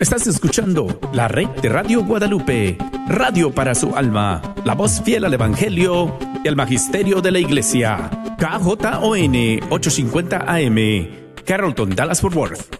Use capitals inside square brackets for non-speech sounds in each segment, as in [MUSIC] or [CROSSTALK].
Estás escuchando la red de Radio Guadalupe, radio para su alma, la voz fiel al Evangelio y al Magisterio de la Iglesia. KJON 850 AM, Carrollton, Dallas Fort Worth.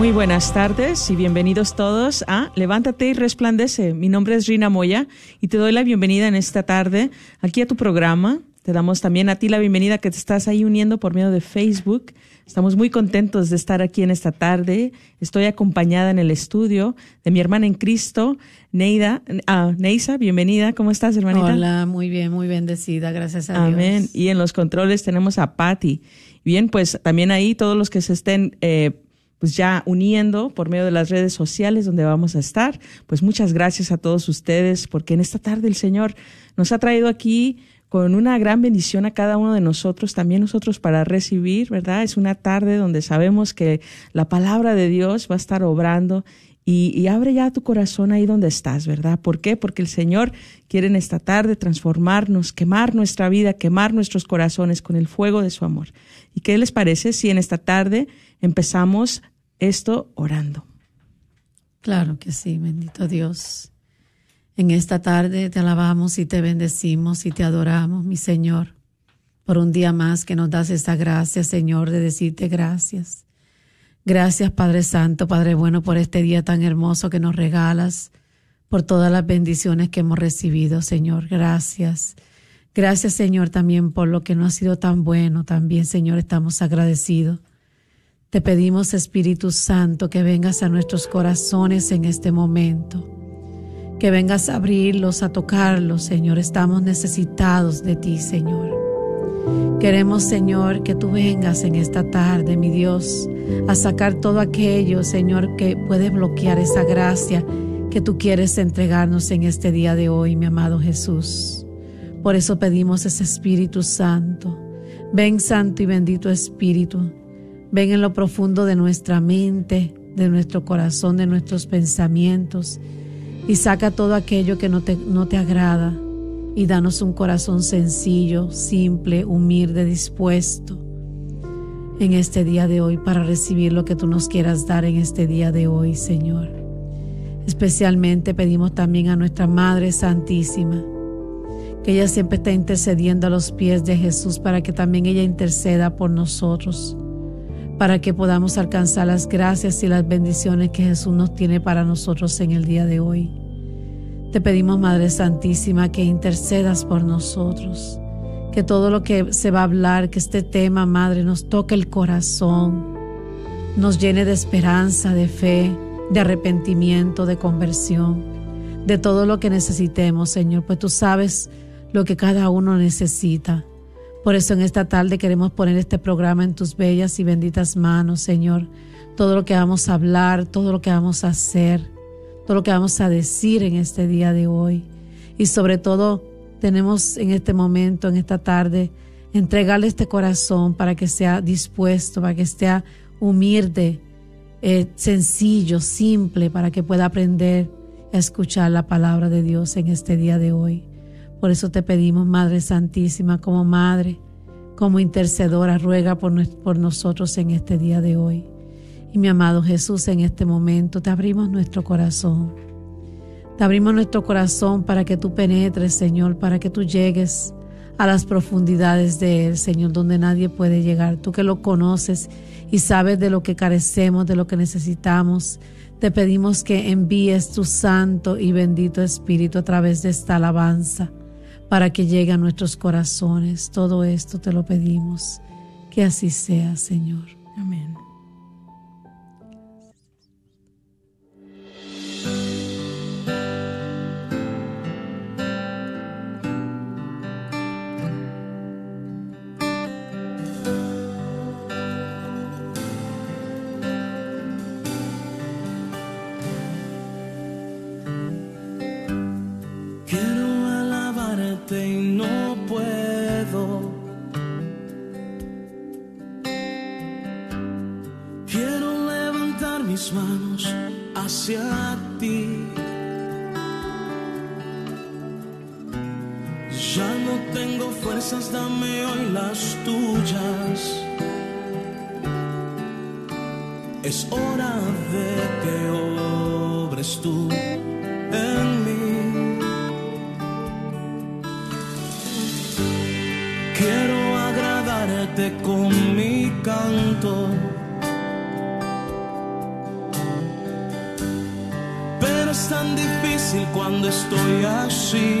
Muy buenas tardes y bienvenidos todos a Levántate y Resplandece. Mi nombre es Rina Moya y te doy la bienvenida en esta tarde aquí a tu programa. Te damos también a ti la bienvenida que te estás ahí uniendo por medio de Facebook. Estamos muy contentos de estar aquí en esta tarde. Estoy acompañada en el estudio de mi hermana en Cristo, Neida. Ah, Neisa, bienvenida. ¿Cómo estás, hermanita? Hola, muy bien, muy bendecida. Gracias a Dios. Amén. Y en los controles tenemos a Patty. Bien, pues también ahí todos los que se estén eh, pues ya uniendo por medio de las redes sociales donde vamos a estar. Pues muchas gracias a todos ustedes porque en esta tarde el Señor nos ha traído aquí con una gran bendición a cada uno de nosotros, también nosotros para recibir, ¿verdad? Es una tarde donde sabemos que la palabra de Dios va a estar obrando y, abre ya tu corazón ahí donde estás, ¿verdad? ¿Por qué? Porque el Señor quiere en esta tarde transformarnos, quemar nuestra vida, quemar nuestros corazones con el fuego de su amor. ¿Y qué les parece si en esta tarde empezamos esto orando. Claro que sí, bendito Dios. En esta tarde te alabamos y te bendecimos y te adoramos, mi Señor, por un día más que nos das esta gracia, Señor, de decirte gracias. Gracias, Padre Santo, Padre bueno, por este día tan hermoso que nos regalas, por todas las bendiciones que hemos recibido, Señor. Gracias. Gracias, Señor, también por lo que no ha sido tan bueno. También, Señor, estamos agradecidos. Te pedimos, Espíritu Santo, que vengas a nuestros corazones en este momento, que vengas a abrirlos, a tocarlos, Señor. Estamos necesitados de ti, Señor. Queremos, Señor, que tú vengas en esta tarde, mi Dios, a sacar todo aquello, Señor, que puede bloquear esa gracia que tú quieres entregarnos en este día de hoy, mi amado Jesús. Por eso pedimos ese Espíritu Santo. Ven, Santo y bendito Espíritu Ven en lo profundo de nuestra mente, de nuestro corazón, de nuestros pensamientos y saca todo aquello que no te, no te agrada y danos un corazón sencillo, simple, humilde, dispuesto en este día de hoy para recibir lo que tú nos quieras dar en este día de hoy, Señor. Especialmente pedimos también a nuestra Madre Santísima, que ella siempre está intercediendo a los pies de Jesús para que también ella interceda por nosotros para que podamos alcanzar las gracias y las bendiciones que Jesús nos tiene para nosotros en el día de hoy. Te pedimos, Madre Santísima, que intercedas por nosotros, que todo lo que se va a hablar, que este tema, Madre, nos toque el corazón, nos llene de esperanza, de fe, de arrepentimiento, de conversión, de todo lo que necesitemos, Señor, pues tú sabes lo que cada uno necesita. Por eso en esta tarde queremos poner este programa en tus bellas y benditas manos, Señor. Todo lo que vamos a hablar, todo lo que vamos a hacer, todo lo que vamos a decir en este día de hoy. Y sobre todo tenemos en este momento, en esta tarde, entregarle este corazón para que sea dispuesto, para que sea humilde, eh, sencillo, simple, para que pueda aprender a escuchar la palabra de Dios en este día de hoy. Por eso te pedimos, Madre Santísima, como Madre, como intercedora, ruega por, por nosotros en este día de hoy. Y mi amado Jesús, en este momento te abrimos nuestro corazón. Te abrimos nuestro corazón para que tú penetres, Señor, para que tú llegues a las profundidades de Él, Señor, donde nadie puede llegar. Tú que lo conoces y sabes de lo que carecemos, de lo que necesitamos. Te pedimos que envíes tu santo y bendito Espíritu a través de esta alabanza para que llegue a nuestros corazones. Todo esto te lo pedimos. Que así sea, Señor. Amén. tuyas. Es hora de que obres tú en mí. Quiero agradarte con mi canto. Pero es tan difícil cuando estoy así.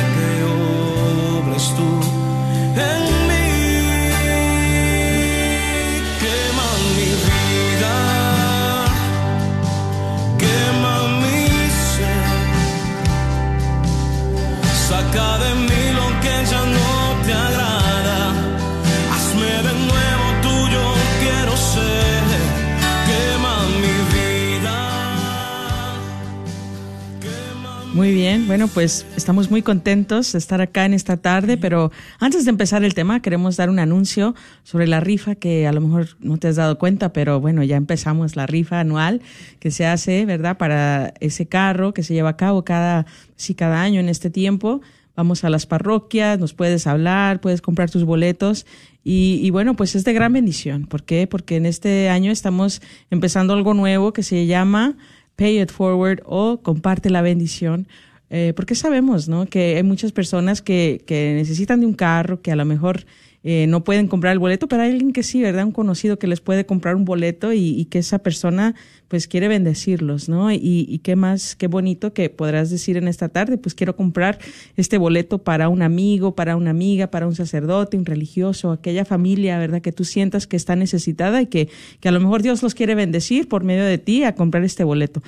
bueno, pues estamos muy contentos de estar acá en esta tarde, pero antes de empezar el tema queremos dar un anuncio sobre la rifa que a lo mejor no te has dado cuenta, pero bueno, ya empezamos la rifa anual que se hace, ¿verdad? Para ese carro que se lleva a cabo cada, sí, cada año en este tiempo. Vamos a las parroquias, nos puedes hablar, puedes comprar tus boletos y, y, bueno, pues es de gran bendición. ¿Por qué? Porque en este año estamos empezando algo nuevo que se llama Pay It Forward o comparte la bendición. Eh, porque sabemos, ¿no? Que hay muchas personas que, que necesitan de un carro, que a lo mejor eh, no pueden comprar el boleto, pero hay alguien que sí, ¿verdad? Un conocido que les puede comprar un boleto y, que esa persona pues quiere bendecirlos, ¿no? Y, qué más, qué bonito que podrás decir en esta tarde, pues quiero comprar este boleto para un amigo, para una amiga, para un sacerdote, un religioso, aquella familia, ¿verdad? Que tú sientas que está necesitada y que, que a lo mejor Dios los quiere bendecir por medio de ti a comprar este boleto.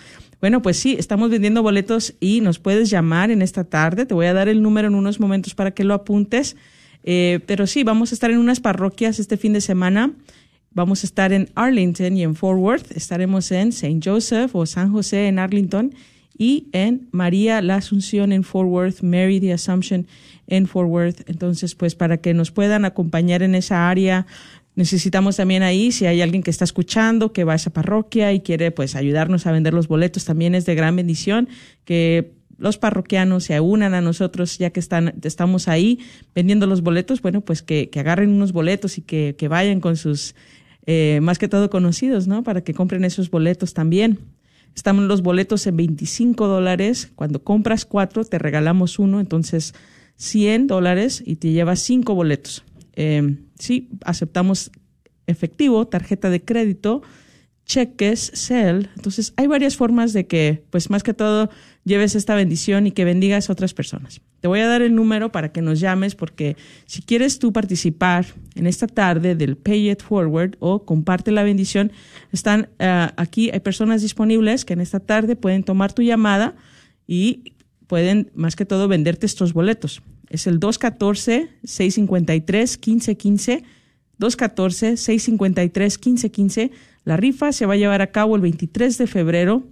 Bueno, pues sí, estamos vendiendo boletos y nos puedes llamar en esta tarde. Te voy a dar el número en unos momentos para que lo apuntes. Eh, pero sí, vamos a estar en unas parroquias este fin de semana. Vamos a estar en Arlington y en Fort Worth. Estaremos en St. Joseph o San José en Arlington y en María la Asunción en Fort Worth, Mary the Assumption en Fort Worth. Entonces, pues para que nos puedan acompañar en esa área, necesitamos también ahí, si hay alguien que está escuchando, que va a esa parroquia y quiere pues ayudarnos a vender los boletos, también es de gran bendición que los parroquianos se unan a nosotros ya que están, estamos ahí vendiendo los boletos, bueno, pues que, que agarren unos boletos y que, que vayan con sus, eh, más que todo conocidos, ¿no? Para que compren esos boletos también. Estamos los boletos en 25 dólares. Cuando compras cuatro, te regalamos uno, entonces 100 dólares y te llevas cinco boletos. Eh, sí, aceptamos efectivo, tarjeta de crédito, cheques, cel. Entonces, hay varias formas de que, pues más que todo, lleves esta bendición y que bendigas a otras personas. Te voy a dar el número para que nos llames porque si quieres tú participar en esta tarde del Pay It Forward o comparte la bendición, están uh, aquí, hay personas disponibles que en esta tarde pueden tomar tu llamada y pueden más que todo venderte estos boletos. Es el 214-653-1515, 214-653-1515 la rifa se va a llevar a cabo el 23 de febrero.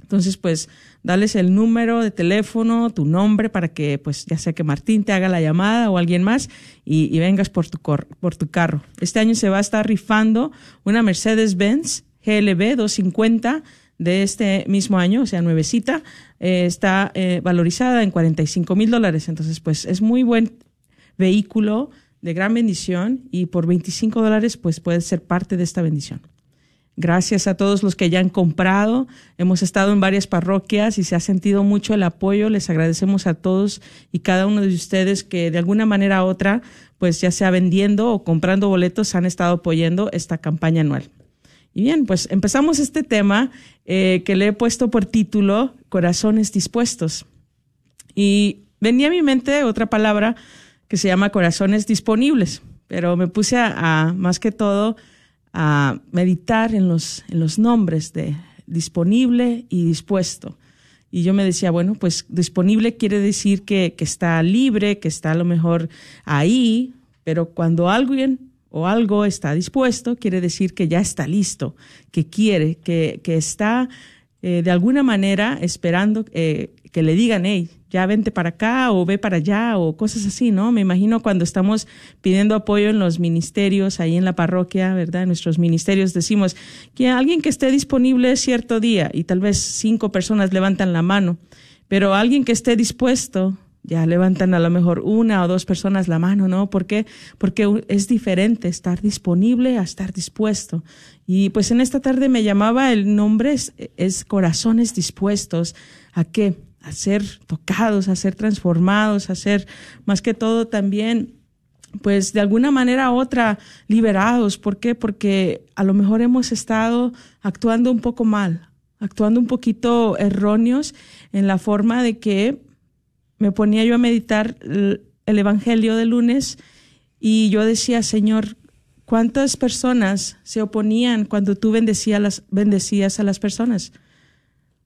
Entonces, pues, dales el número de teléfono, tu nombre, para que, pues, ya sea que Martín te haga la llamada o alguien más y, vengas por tu, por tu carro. Este año se va a estar rifando una Mercedes-Benz GLB 250 de este mismo año, o sea, nuevecita, eh, está eh, valorizada en 45 mil dólares. Entonces, pues, es muy buen vehículo de gran bendición y por 25 dólares, pues, puedes ser parte de esta bendición. Gracias a todos los que ya han comprado. Hemos estado en varias parroquias y se ha sentido mucho el apoyo. Les agradecemos a todos y cada uno de ustedes que de alguna manera u otra, pues ya sea vendiendo o comprando boletos, han estado apoyando esta campaña anual. Y bien, pues empezamos este tema eh, que le he puesto por título Corazones dispuestos. Y venía a mi mente otra palabra que se llama corazones disponibles, pero me puse a más que todo a meditar en los, en los nombres de disponible y dispuesto. Y yo me decía, bueno, pues disponible quiere decir que, que está libre, que está a lo mejor ahí, pero cuando alguien o algo está dispuesto, quiere decir que ya está listo, que quiere, que, que está eh, de alguna manera esperando eh, que le digan, hey, ya vente para acá o ve para allá o cosas así, ¿no? Me imagino cuando estamos pidiendo apoyo en los ministerios, ahí en la parroquia, ¿verdad? En nuestros ministerios decimos que alguien que esté disponible cierto día y tal vez cinco personas levantan la mano, pero alguien que esté dispuesto, ya levantan a lo mejor una o dos personas la mano, ¿no? ¿Por qué? Porque es diferente estar disponible a estar dispuesto. Y pues en esta tarde me llamaba el nombre es, es corazones dispuestos a qué? a ser tocados, a ser transformados, a ser más que todo también pues de alguna manera u otra liberados. ¿Por qué? Porque a lo mejor hemos estado actuando un poco mal, actuando un poquito erróneos en la forma de que me ponía yo a meditar el, Evangelio de lunes y yo decía, Señor, ¿cuántas personas se oponían cuando tú bendecías, bendecías a las personas?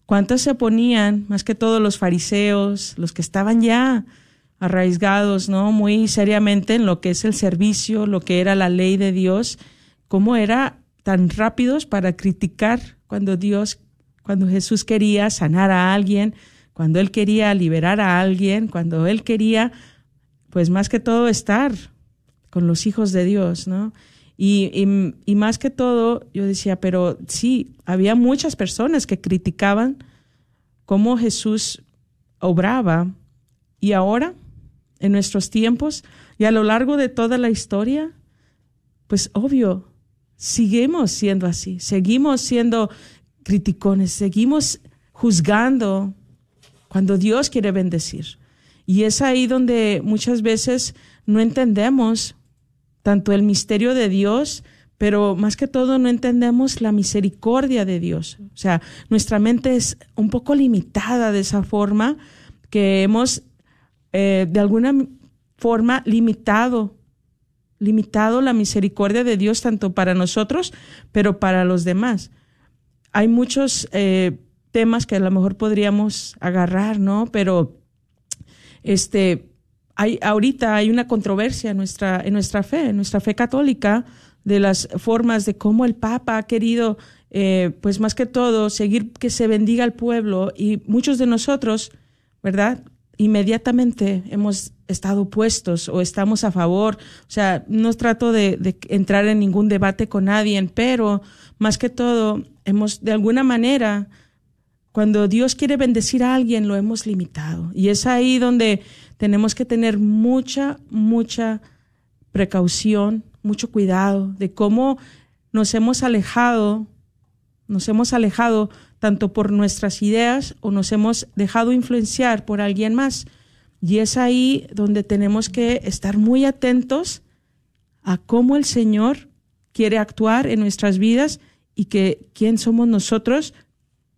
¿Cuántos se oponían? Más que todos los fariseos, los que estaban ya arraigados, ¿no? Muy seriamente en lo que es el servicio, lo que era la ley de Dios, cómo era tan rápidos para criticar cuando Dios, cuando Jesús quería sanar a alguien, cuando Él quería liberar a alguien, cuando Él quería, pues más que todo estar con los hijos de Dios, ¿no? Y, más que todo, yo decía, pero sí, había muchas personas que criticaban cómo Jesús obraba. Y ahora, en nuestros tiempos y a lo largo de toda la historia, pues obvio, seguimos siendo así, seguimos siendo criticones, seguimos juzgando cuando Dios quiere bendecir. Y es ahí donde muchas veces no entendemos tanto el misterio de Dios, pero más que todo no entendemos la misericordia de Dios. O sea, nuestra mente es un poco limitada de esa forma que hemos eh, de alguna forma limitado, limitado la misericordia de Dios tanto para nosotros, pero para los demás. Hay muchos eh, temas que a lo mejor podríamos agarrar, ¿no? Pero este hay, ahorita hay una controversia en nuestra, en nuestra fe, en nuestra fe católica, de las formas de cómo el Papa ha querido, eh, pues más que todo, seguir que se bendiga al pueblo y muchos de nosotros, ¿verdad? Inmediatamente hemos estado opuestos o estamos a favor. O sea, no trato de, de entrar en ningún debate con nadie, pero más que todo hemos de alguna manera cuando Dios quiere bendecir a alguien, lo hemos limitado. Y es ahí donde tenemos que tener mucha, mucha precaución, mucho cuidado de cómo nos hemos alejado, nos hemos alejado tanto por nuestras ideas o nos hemos dejado influenciar por alguien más. Y es ahí donde tenemos que estar muy atentos a cómo el Señor quiere actuar en nuestras vidas y que quién somos nosotros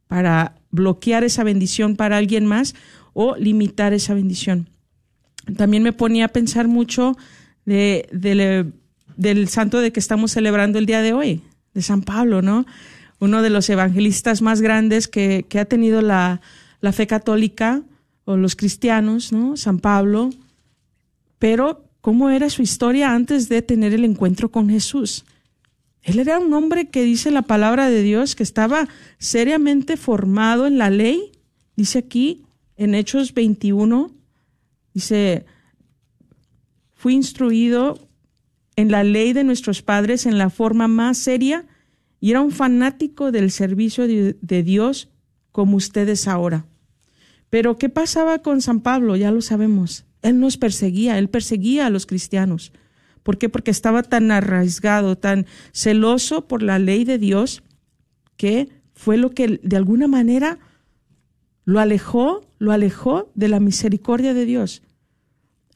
para bloquear esa bendición para alguien más o limitar esa bendición. También me ponía a pensar mucho de, del santo de que estamos celebrando el día de hoy, de San Pablo, ¿no? Uno de los evangelistas más grandes que, que ha tenido la, la fe católica o los cristianos, ¿no? San Pablo. Pero, ¿cómo era su historia antes de tener el encuentro con Jesús? Él era un hombre que dice la palabra de Dios, que estaba seriamente formado en la ley. Dice aquí en Hechos 21, dice, fui instruido en la ley de nuestros padres en la forma más seria y era un fanático del servicio de, de Dios como ustedes ahora. Pero ¿qué pasaba con San Pablo? Ya lo sabemos. Él nos perseguía, él perseguía a los cristianos. ¿Por qué? Porque estaba tan arraigado, tan celoso por la ley de Dios, que fue lo que de alguna manera lo alejó, lo alejó de la misericordia de Dios.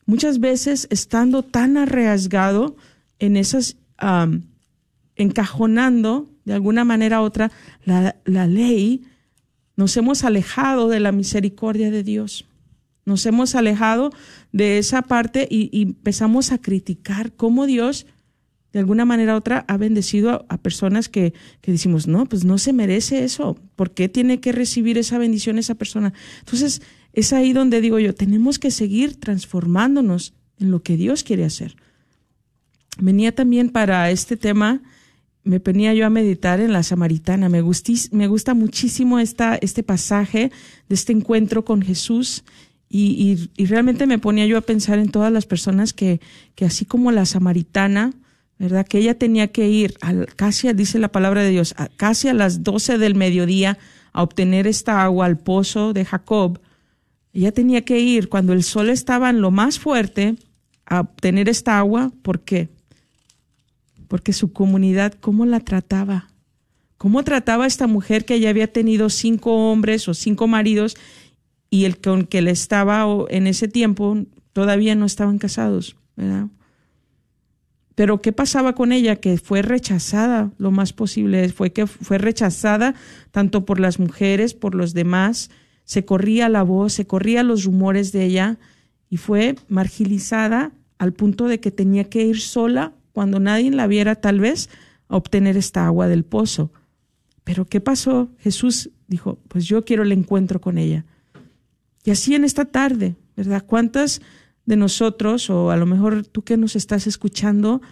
Muchas veces estando tan arraigado en esas, encajonando de alguna manera u otra la ley, nos hemos alejado de la misericordia de Dios. Nos hemos alejado de esa parte y, empezamos a criticar cómo Dios, de alguna manera u otra, ha bendecido a, personas que, que, decimos, no, pues no se merece eso. ¿Por qué tiene que recibir esa bendición esa persona? Entonces, es ahí donde digo yo, tenemos que seguir transformándonos en lo que Dios quiere hacer. Venía también para este tema, me ponía yo a meditar en la samaritana. Me, me gusta muchísimo esta, este pasaje de este encuentro con Jesús y, y, realmente me ponía yo a pensar en todas las personas que, que así como la samaritana, ¿verdad? Que ella tenía que ir al, casi, dice la palabra de Dios, casi a las doce del mediodía a obtener esta agua al pozo de Jacob. Ella tenía que ir cuando el sol estaba en lo más fuerte a obtener esta agua. ¿Por qué? Porque su comunidad, ¿cómo la trataba? ¿Cómo trataba esta mujer que ya había tenido cinco hombres o cinco maridos y el con que le estaba en ese tiempo todavía no estaban casados, ¿verdad? Pero ¿qué pasaba con ella? Que fue rechazada lo más posible, fue que fue rechazada tanto por las mujeres, por los demás, se corría la voz, se corrían los rumores de ella y fue marginalizada al punto de que tenía que ir sola cuando nadie la viera tal vez a obtener esta agua del pozo. Pero ¿qué pasó? Jesús dijo, pues yo quiero el encuentro con ella. Y así en esta tarde, ¿verdad? ¿Cuántas de nosotros, o a lo mejor tú que nos estás escuchando,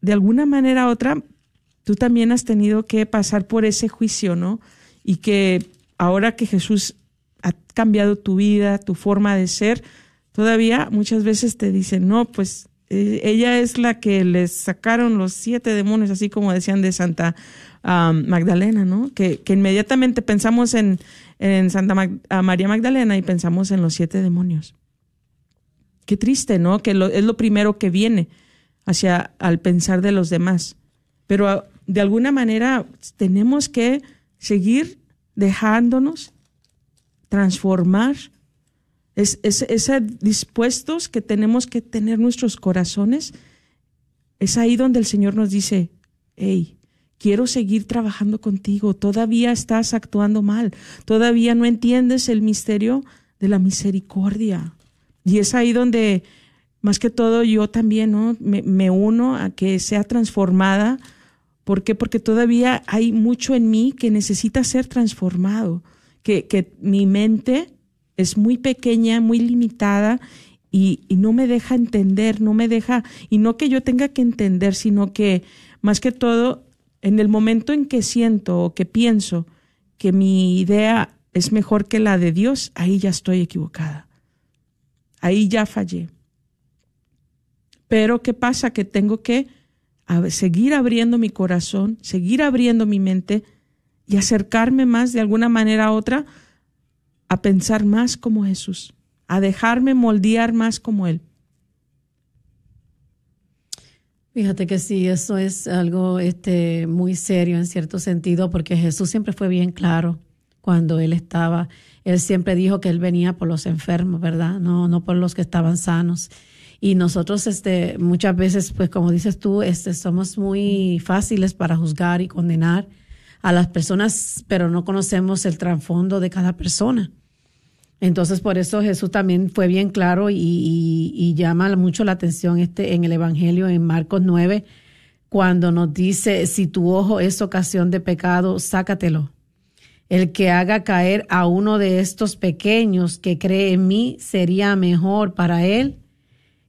de alguna manera u otra, tú también has tenido que pasar por ese juicio, ¿no? Y que ahora que Jesús ha cambiado tu vida, tu forma de ser, todavía muchas veces te dicen, no, pues eh, ella es la que les sacaron los siete demonios, así como decían de Santa Magdalena, ¿no? Que, que inmediatamente pensamos en, en Santa María Magdalena y pensamos en los siete demonios. Qué triste, ¿no? Que es lo primero que viene hacia al pensar de los demás. Pero ah, de alguna manera tenemos que seguir dejándonos transformar. Es, es, dispuestos que tenemos que tener nuestros corazones. Es ahí donde el Señor nos dice, hey, quiero seguir trabajando contigo, todavía estás actuando mal, todavía no entiendes el misterio de la misericordia. Y es ahí donde, más que todo, yo también ¿no? me, uno a que sea transformada. ¿Por qué? Porque todavía hay mucho en mí que necesita ser transformado, que, que mi mente es muy pequeña, muy limitada y, y, no me deja entender, no me deja, y no que yo tenga que entender, sino que más que todo en el momento en que siento o que pienso que mi idea es mejor que la de Dios, ahí ya estoy equivocada. Ahí ya fallé. Pero ¿qué pasa? Que tengo que seguir abriendo mi corazón, seguir abriendo mi mente y acercarme más de alguna manera a otra a pensar más como Jesús, a dejarme moldear más como Él. Fíjate que sí, eso es algo este, muy serio en cierto sentido, porque Jesús siempre fue bien claro cuando él estaba. Él siempre dijo que él venía por los enfermos, ¿verdad? No, no por los que estaban sanos. Y nosotros, este, muchas veces, pues como dices tú, este, somos muy fáciles para juzgar y condenar a las personas, pero no conocemos el trasfondo de cada persona. Entonces, por eso Jesús también fue bien claro y, llama mucho la atención este, en el Evangelio, en Marcos 9, cuando nos dice, si tu ojo es ocasión de pecado, sácatelo. El que haga caer a uno de estos pequeños que cree en mí sería mejor para él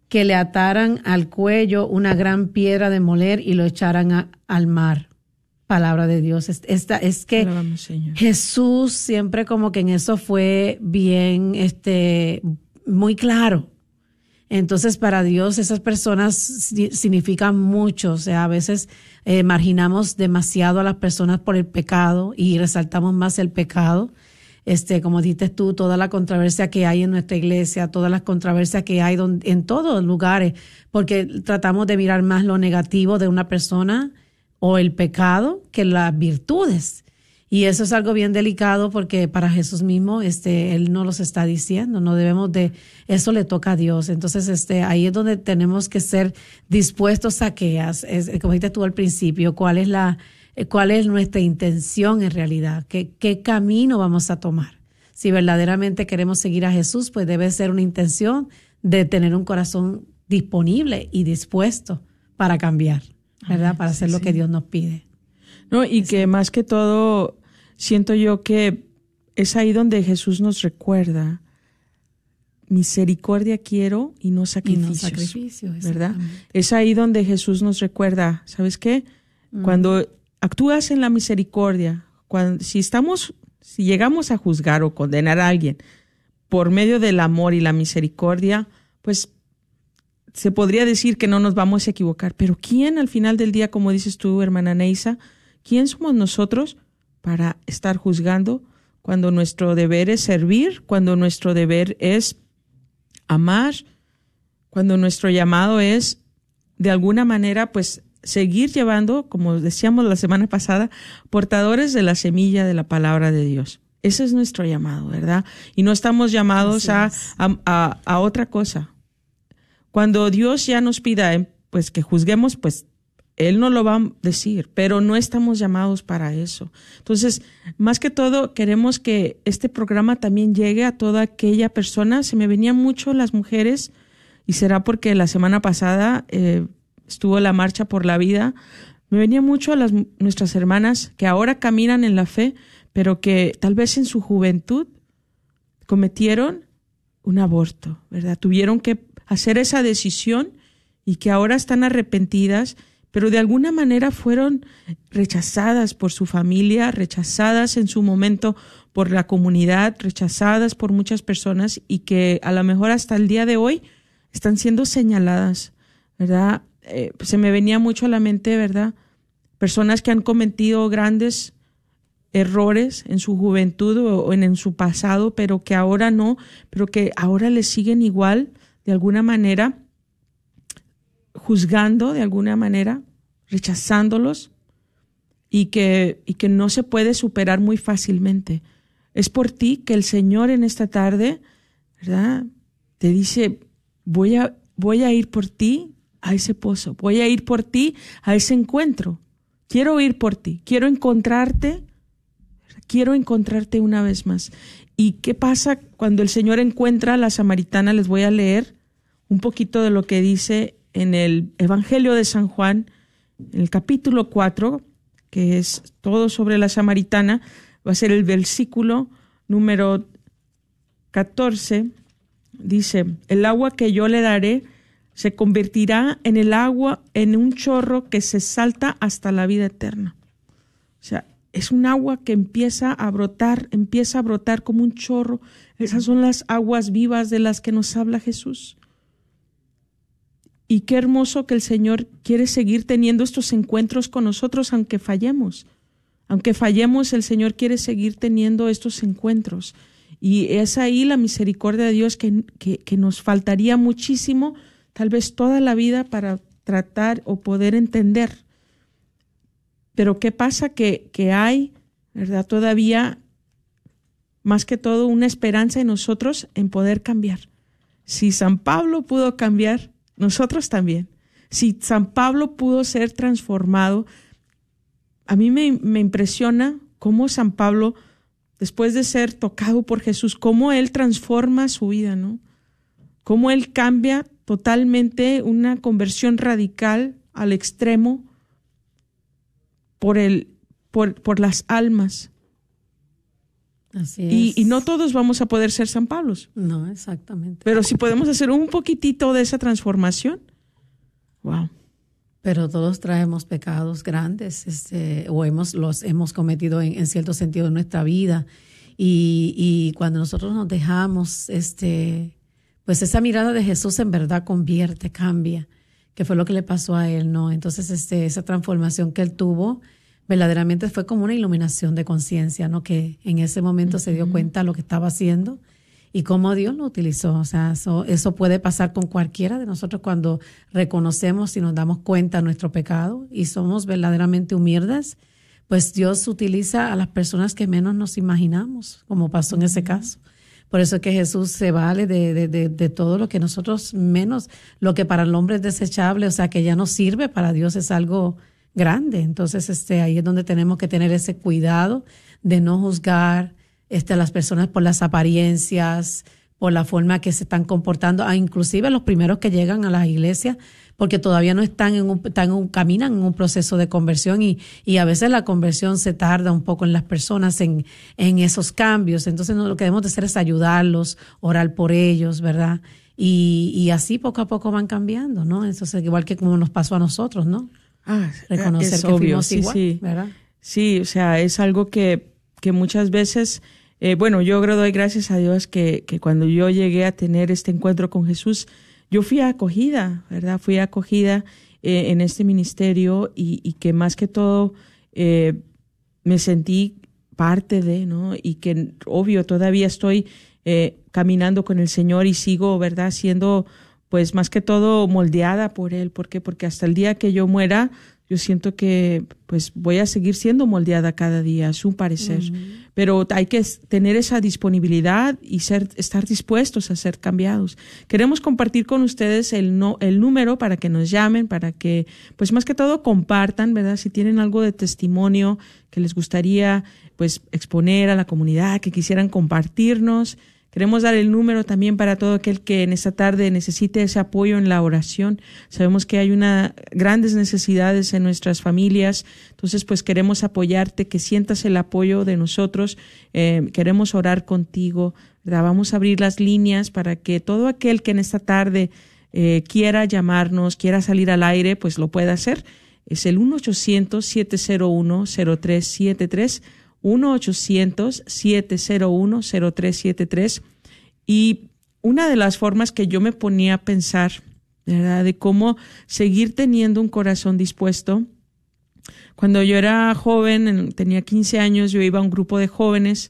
que le ataran al cuello una gran piedra de moler y lo echaran al mar. Palabra de Dios. Esta, es que Jesús siempre como que en eso fue bien, este, muy claro. Entonces, para Dios, esas personas significan mucho. O sea, a veces eh, marginamos demasiado a las personas por el pecado y resaltamos más el pecado. Este, como dices tú, toda la controversia que hay en nuestra iglesia, todas las controversias que hay en todos lugares, porque tratamos de mirar más lo negativo de una persona o el pecado que las virtudes. Y eso es algo bien delicado porque para Jesús mismo, este, Él no los está diciendo, no debemos de, eso le toca a Dios. Entonces, este, ahí es donde tenemos que ser dispuestos a que, es, como dijiste tú al principio, cuál es la, cuál es nuestra intención en realidad, qué, qué camino vamos a tomar. Si verdaderamente queremos seguir a Jesús, pues debe ser una intención de tener un corazón disponible y dispuesto para cambiar, ¿verdad? Para hacer lo que Dios nos pide. No, y que más que todo, siento yo que es ahí donde Jesús nos recuerda, misericordia quiero y no sacrificios, ¿verdad? Es ahí donde Jesús nos recuerda, ¿sabes qué? Mm. Cuando actúas en la misericordia, cuando, si estamos, si llegamos a juzgar o condenar a alguien por medio del amor y la misericordia, pues se podría decir que no nos vamos a equivocar. Pero ¿quién al final del día, como dices tú, hermana Neisa, quién somos nosotros para estar juzgando cuando nuestro deber es servir, cuando nuestro deber es amar, cuando nuestro llamado es de alguna manera pues seguir llevando, como decíamos la semana pasada, portadores de la semilla de la palabra de Dios. Ese es nuestro llamado, ¿verdad? Y no estamos llamados a, a, a, otra cosa. Cuando Dios ya nos pida pues que juzguemos, pues él no lo va a decir, pero no estamos llamados para eso. Entonces, más que todo, queremos que este programa también llegue a toda aquella persona. Se me venían mucho las mujeres y será porque la semana pasada eh, estuvo la marcha por la vida. Me venía mucho a las, nuestras hermanas que ahora caminan en la fe, pero que tal vez en su juventud cometieron un aborto, ¿verdad? Tuvieron que hacer esa decisión y que ahora están arrepentidas pero de alguna manera fueron rechazadas por su familia, rechazadas en su momento por la comunidad, rechazadas por muchas personas y que a lo mejor hasta el día de hoy están siendo señaladas, ¿verdad? Eh, se me venía mucho a la mente, ¿verdad? Personas que han cometido grandes errores en su juventud o en, en su pasado, pero que ahora no, pero que ahora les siguen igual, de alguna manera, juzgando de alguna manera, rechazándolos y que, y que no se puede superar muy fácilmente. Es por ti que el Señor en esta tarde, ¿verdad? Te dice, voy a, voy a ir por ti a ese pozo, voy a ir por ti a ese encuentro. Quiero ir por ti, quiero encontrarte, quiero encontrarte una vez más. ¿Y qué pasa cuando el Señor encuentra a la samaritana? Les voy a leer un poquito de lo que dice en el Evangelio de San Juan, en el capítulo 4, que es todo sobre la samaritana, va a ser el versículo número 14, dice, el agua que yo le daré se convertirá en el agua, en un chorro que se salta hasta la vida eterna. O sea, es un agua que empieza a brotar, empieza a brotar como un chorro. Esas son las aguas vivas de las que nos habla Jesús. Y qué hermoso que el Señor quiere seguir teniendo estos encuentros con nosotros, aunque fallemos. Aunque fallemos, el Señor quiere seguir teniendo estos encuentros. Y es ahí la misericordia de Dios que, que, nos faltaría muchísimo, tal vez toda la vida, para tratar o poder entender. Pero ¿qué pasa? Que, que hay, ¿verdad? Todavía, más que todo, una esperanza en nosotros en poder cambiar. Si San Pablo pudo cambiar, nosotros también. Si San Pablo pudo ser transformado, a mí me, me impresiona cómo San Pablo, después de ser tocado por Jesús, cómo él transforma su vida, ¿no? Cómo él cambia totalmente una conversión radical al extremo por, el, por, por las almas. Así Y, es. y no todos vamos a poder ser San Pablos. No, exactamente. Pero si podemos hacer un poquitito de esa transformación, wow. Pero todos traemos pecados grandes, este, o hemos, los hemos cometido en, en cierto sentido en nuestra vida. Y, y cuando nosotros nos dejamos, este, pues esa mirada de Jesús en verdad convierte, cambia, que fue lo que le pasó a él, ¿no? Entonces, este, esa transformación que él tuvo, verdaderamente fue como una iluminación de conciencia, ¿no? Que en ese momento se dio cuenta de lo que estaba haciendo y cómo Dios lo utilizó. O sea, eso, eso puede pasar con cualquiera de nosotros cuando reconocemos y nos damos cuenta de nuestro pecado y somos verdaderamente humildes, pues Dios utiliza a las personas que menos nos imaginamos, como pasó en ese caso. Por eso es que Jesús se vale de, de, de, de todo lo que nosotros menos, lo que para el hombre es desechable, o sea, que ya no sirve, para Dios es algo grande. Entonces, este, ahí es donde tenemos que tener ese cuidado de no juzgar este, a las personas por las apariencias, por la forma que se están comportando, a inclusive los primeros que llegan a las iglesias, porque todavía no están en un, están en un, caminan en un proceso de conversión y, y a veces la conversión se tarda un poco en las personas en, en esos cambios. Entonces no, lo que debemos de hacer es ayudarlos, orar por ellos, ¿verdad? Y, y así poco a poco van cambiando, ¿no? Entonces, igual que como nos pasó a nosotros, ¿no? Ah, Reconocer es que obvio, fuimos sí, igual, sí. ¿verdad? Sí, o sea, es algo que, que muchas veces, eh, bueno, yo creo doy gracias a Dios que, que cuando yo llegué a tener este encuentro con Jesús, yo fui acogida, ¿verdad? Fui acogida eh, en este ministerio y, y, que más que todo eh, me sentí parte de, ¿no? Y que obvio todavía estoy eh, caminando con el Señor y sigo, ¿verdad? Siendo, pues más que todo moldeada por Él. ¿Por qué? Porque hasta el día que yo muera, yo siento que pues voy a seguir siendo moldeada cada día, a su parecer. Uh -huh. Pero hay que tener esa disponibilidad y ser, estar dispuestos a ser cambiados. Queremos compartir con ustedes el, no, el número para que nos llamen, para que, pues más que todo, compartan, ¿verdad? Si tienen algo de testimonio que les gustaría, pues, exponer a la comunidad, que quisieran compartirnos. Queremos dar el número también para todo aquel que en esta tarde necesite ese apoyo en la oración. Sabemos que hay una grandes necesidades en nuestras familias, entonces pues queremos apoyarte, que sientas el apoyo de nosotros. Eh, queremos orar contigo. ¿verdad? Vamos a abrir las líneas para que todo aquel que en esta tarde eh, quiera llamarnos, quiera salir al aire, pues lo pueda hacer. Es el 1-800-701-0373. 1-800-701-0373. Y una de las formas que yo me ponía a pensar, ¿verdad? De cómo seguir teniendo un corazón dispuesto. Cuando yo era joven, tenía 15 años, yo iba a un grupo de jóvenes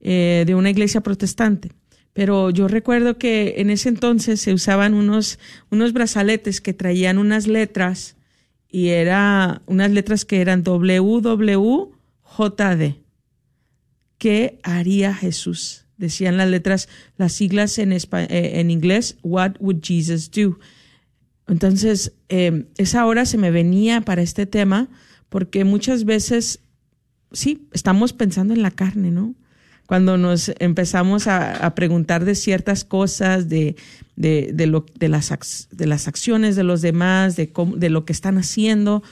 eh, de una iglesia protestante. Pero yo recuerdo que en ese entonces se usaban unos, unos brazaletes que traían unas letras y era unas letras que eran WWJD. ¿Qué haría Jesús? Decían las letras, las siglas en, en inglés, What would Jesus do? Entonces, eh, esa hora se me venía para este tema porque muchas veces, sí, estamos pensando en la carne, ¿no? Cuando nos empezamos a, preguntar de ciertas cosas, de, de, las, de las acciones de los demás, de, cómo, de lo que están haciendo,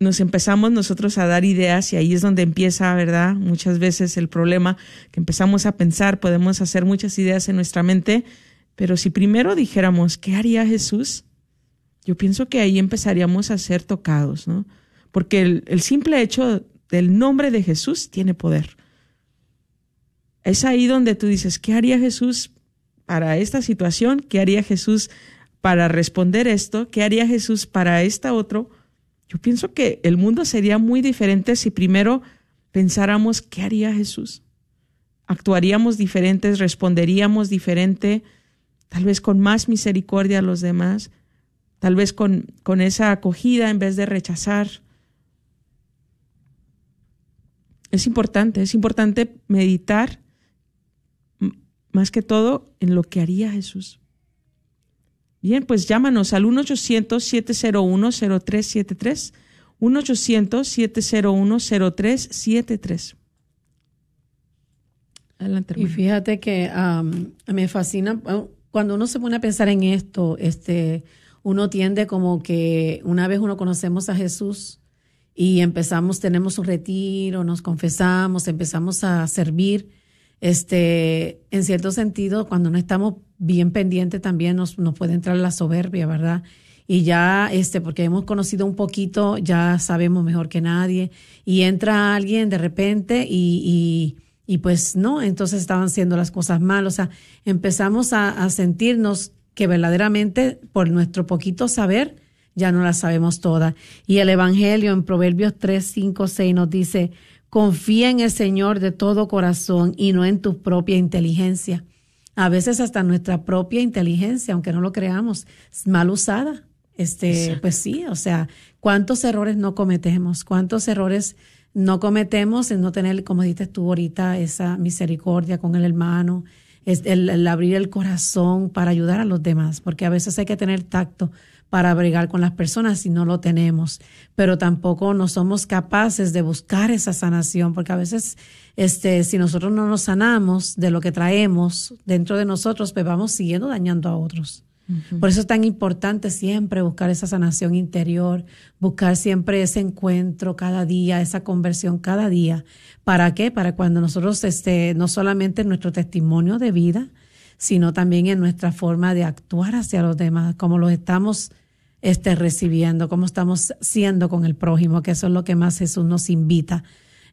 nos empezamos nosotros a dar ideas y ahí es donde empieza, ¿verdad? Muchas veces el problema, que empezamos a pensar, podemos hacer muchas ideas en nuestra mente, pero si primero dijéramos, ¿qué haría Jesús? Yo pienso que ahí empezaríamos a ser tocados, ¿no? Porque el, el simple hecho del nombre de Jesús tiene poder. Es ahí donde tú dices, ¿qué haría Jesús para esta situación? ¿Qué haría Jesús para responder esto? ¿Qué haría Jesús para esta otro? Yo pienso que el mundo sería muy diferente si primero pensáramos qué haría Jesús. Actuaríamos diferentes, responderíamos diferente, tal vez con más misericordia a los demás, tal vez con, con esa acogida en vez de rechazar. Es importante, es importante meditar más que todo en lo que haría Jesús. Bien, pues llámanos al 1-800-701-0373. 1-800-701-0373. Adelante, y fíjate que um, me fascina, cuando uno se pone a pensar en esto, este, uno tiende como que una vez uno conocemos a Jesús y empezamos, tenemos un retiro, nos confesamos, empezamos a servir, este, en cierto sentido, cuando no estamos bien pendientes también nos, nos puede entrar la soberbia, ¿verdad? y ya, este, porque hemos conocido un poquito, ya sabemos mejor que nadie, y entra alguien de repente y, y, y pues no, entonces estaban haciendo las cosas mal, o sea, empezamos a, a sentirnos que verdaderamente por nuestro poquito saber ya no las sabemos todas. Y el Evangelio en Proverbios 3, 5, 6 nos dice, confía en el Señor de todo corazón y no en tu propia inteligencia. A veces hasta nuestra propia inteligencia, aunque no lo creamos, es mal usada. Este, pues sí, o sea, cuántos errores no cometemos, cuántos errores no cometemos en no tener, como dices tú ahorita, esa misericordia con el hermano, es el, abrir el corazón para ayudar a los demás, porque a veces hay que tener tacto para bregar con las personas si no lo tenemos, pero tampoco no somos capaces de buscar esa sanación, porque a veces este si nosotros no nos sanamos de lo que traemos dentro de nosotros, pues vamos siguiendo dañando a otros. Por eso es tan importante siempre buscar esa sanación interior, buscar siempre ese encuentro cada día, esa conversión cada día. ¿Para qué? Para cuando nosotros, este, no solamente en nuestro testimonio de vida, sino también en nuestra forma de actuar hacia los demás, como los estamos este, recibiendo, cómo estamos siendo con el prójimo, que eso es lo que más Jesús nos invita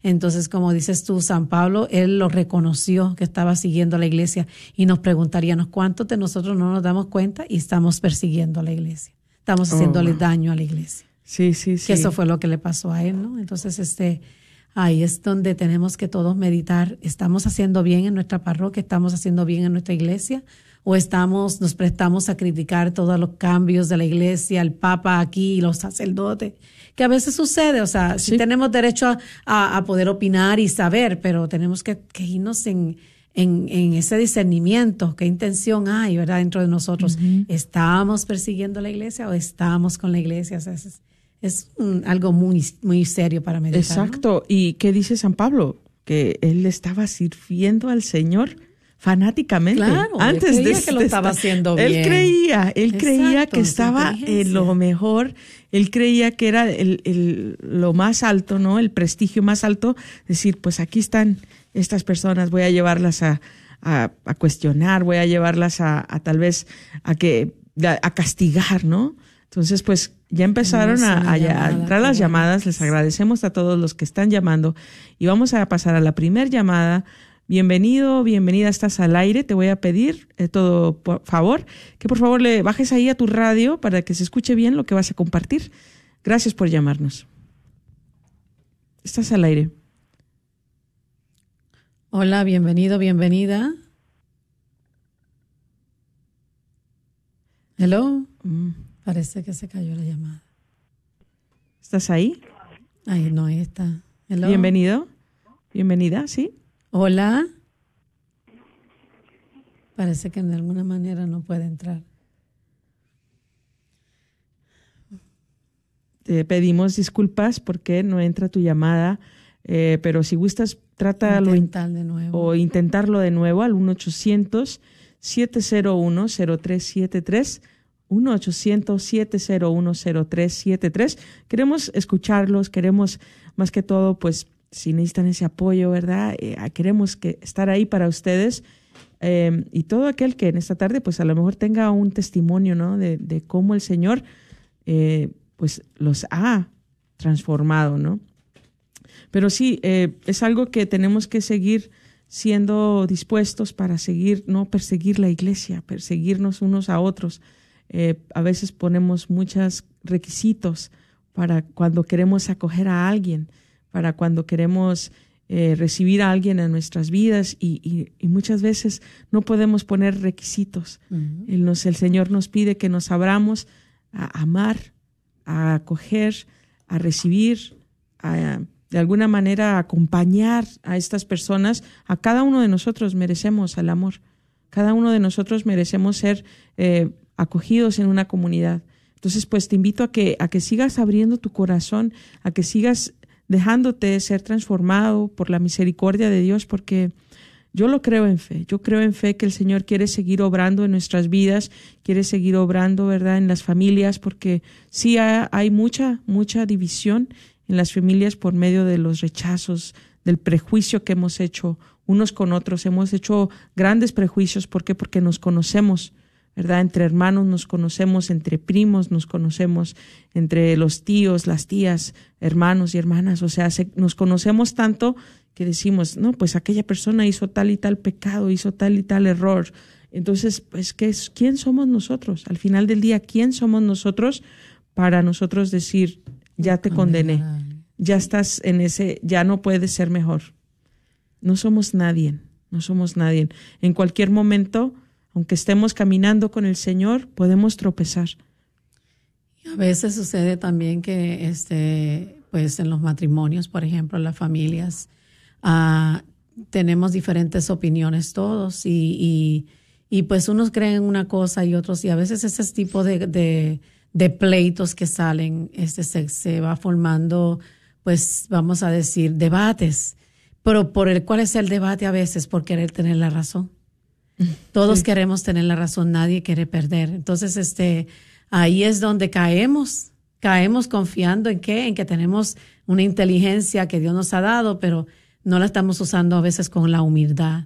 entonces, como dices tú, San Pablo, él lo reconoció que estaba siguiendo a la iglesia y nos preguntaríamos cuántos de nosotros no nos damos cuenta y estamos persiguiendo a la iglesia. Estamos oh, haciéndole daño a la iglesia. Sí, sí, sí. Que eso fue lo que le pasó a él, ¿no? Entonces, este, ahí es donde tenemos que todos meditar. ¿Estamos haciendo bien en nuestra parroquia? ¿Estamos haciendo bien en nuestra iglesia? ¿O estamos, nos prestamos a criticar todos los cambios de la iglesia, el papa aquí, los sacerdotes? que a veces sucede, o sea, sí, tenemos derecho a, poder opinar y saber, pero tenemos que, irnos en, en, ese discernimiento, qué intención hay, ¿verdad? Dentro de nosotros. ¿Estamos persiguiendo la iglesia o estamos con la iglesia? O sea, es, algo muy, muy serio para meditar. Exacto. ¿Y qué dice San Pablo? Que él estaba sirviendo al Señor fanáticamente. Claro, antes de que lo estaba haciendo bien. Él creía, él creía que estaba en lo mejor, él creía que era el, lo más alto, ¿no? El prestigio más alto, decir, pues aquí están estas personas, voy a llevarlas a, a, cuestionar, voy a llevarlas a, tal vez a que a, castigar, ¿no? Entonces, pues ya empezaron a, a, entrar las llamadas. Les agradecemos a todos los que están llamando y vamos a pasar a la primera llamada Bienvenido, bienvenida, estás al aire. Te voy a pedir eh, todo por favor que por favor le bajes ahí a tu radio para que se escuche bien lo que vas a compartir. Gracias por llamarnos. Estás al aire. Hola, bienvenido, bienvenida. Hello. Mm. Parece que se cayó la llamada. ¿Estás ahí? Ahí no, ahí está. Hello. Bienvenido. Bienvenida, ¿sí? Hola. Parece que de alguna manera no puede entrar. Te pedimos disculpas porque no entra tu llamada, eh, pero si gustas, trátalo Intentar de nuevo. o intentarlo de nuevo al 1-800-701-0373. 1-800-701-0373. Queremos escucharlos, queremos más que todo, pues, si necesitan ese apoyo, ¿verdad? Eh, queremos que estar ahí para ustedes. Eh, y todo aquel que en esta tarde, pues a lo mejor tenga un testimonio, ¿no? De, cómo el Señor, eh, pues los ha transformado, ¿no? Pero sí, es algo que tenemos que seguir siendo dispuestos para seguir, no perseguir la iglesia, perseguirnos unos a otros. A veces ponemos muchos requisitos para cuando queremos acoger a alguien para cuando queremos eh, recibir a alguien en nuestras vidas y, muchas veces no podemos poner requisitos. el, nos, el Señor nos pide que nos abramos a amar, a acoger, a recibir, a, de alguna manera acompañar a estas personas. A cada uno de nosotros merecemos el amor. Cada uno de nosotros merecemos ser eh, acogidos en una comunidad. Entonces, pues te invito a que, a que sigas abriendo tu corazón, a que sigas dejándote ser transformado por la misericordia de Dios, porque yo lo creo en fe. Yo creo en fe que el Señor quiere seguir obrando en nuestras vidas, quiere seguir obrando, ¿verdad?, en las familias, porque sí hay mucha, mucha división en las familias por medio de los rechazos, del prejuicio que hemos hecho unos con otros. Hemos hecho grandes prejuicios. ¿Por qué? Porque nos conocemos, ¿verdad? Entre hermanos nos conocemos, entre primos nos conocemos, entre los tíos, las tías, hermanos y hermanas. O sea, nos conocemos tanto que decimos, no, pues aquella persona hizo tal y tal pecado, hizo tal y tal error. Entonces, pues, ¿qué es, ¿quién somos nosotros? Al final del día, ¿quién somos nosotros para nosotros decir, ya te condené, ya estás en ese, ya no puedes ser mejor? No somos nadie, no somos nadie. En cualquier momento, aunque estemos caminando con el Señor, podemos tropezar. A veces sucede también que, este, pues, en los matrimonios, por ejemplo, las familias, ah, tenemos diferentes opiniones todos y, y, pues unos creen una cosa y otros y a veces ese tipo de, de, pleitos que salen, este se, se, va formando, pues vamos a decir, debates pero por el cuál es el debate a veces por querer tener la razón. Todos queremos tener la razón, nadie quiere perder. Entonces, este, ahí es donde caemos, caemos confiando en qué, en que tenemos una inteligencia que Dios nos ha dado, pero no la estamos usando a veces con la humildad.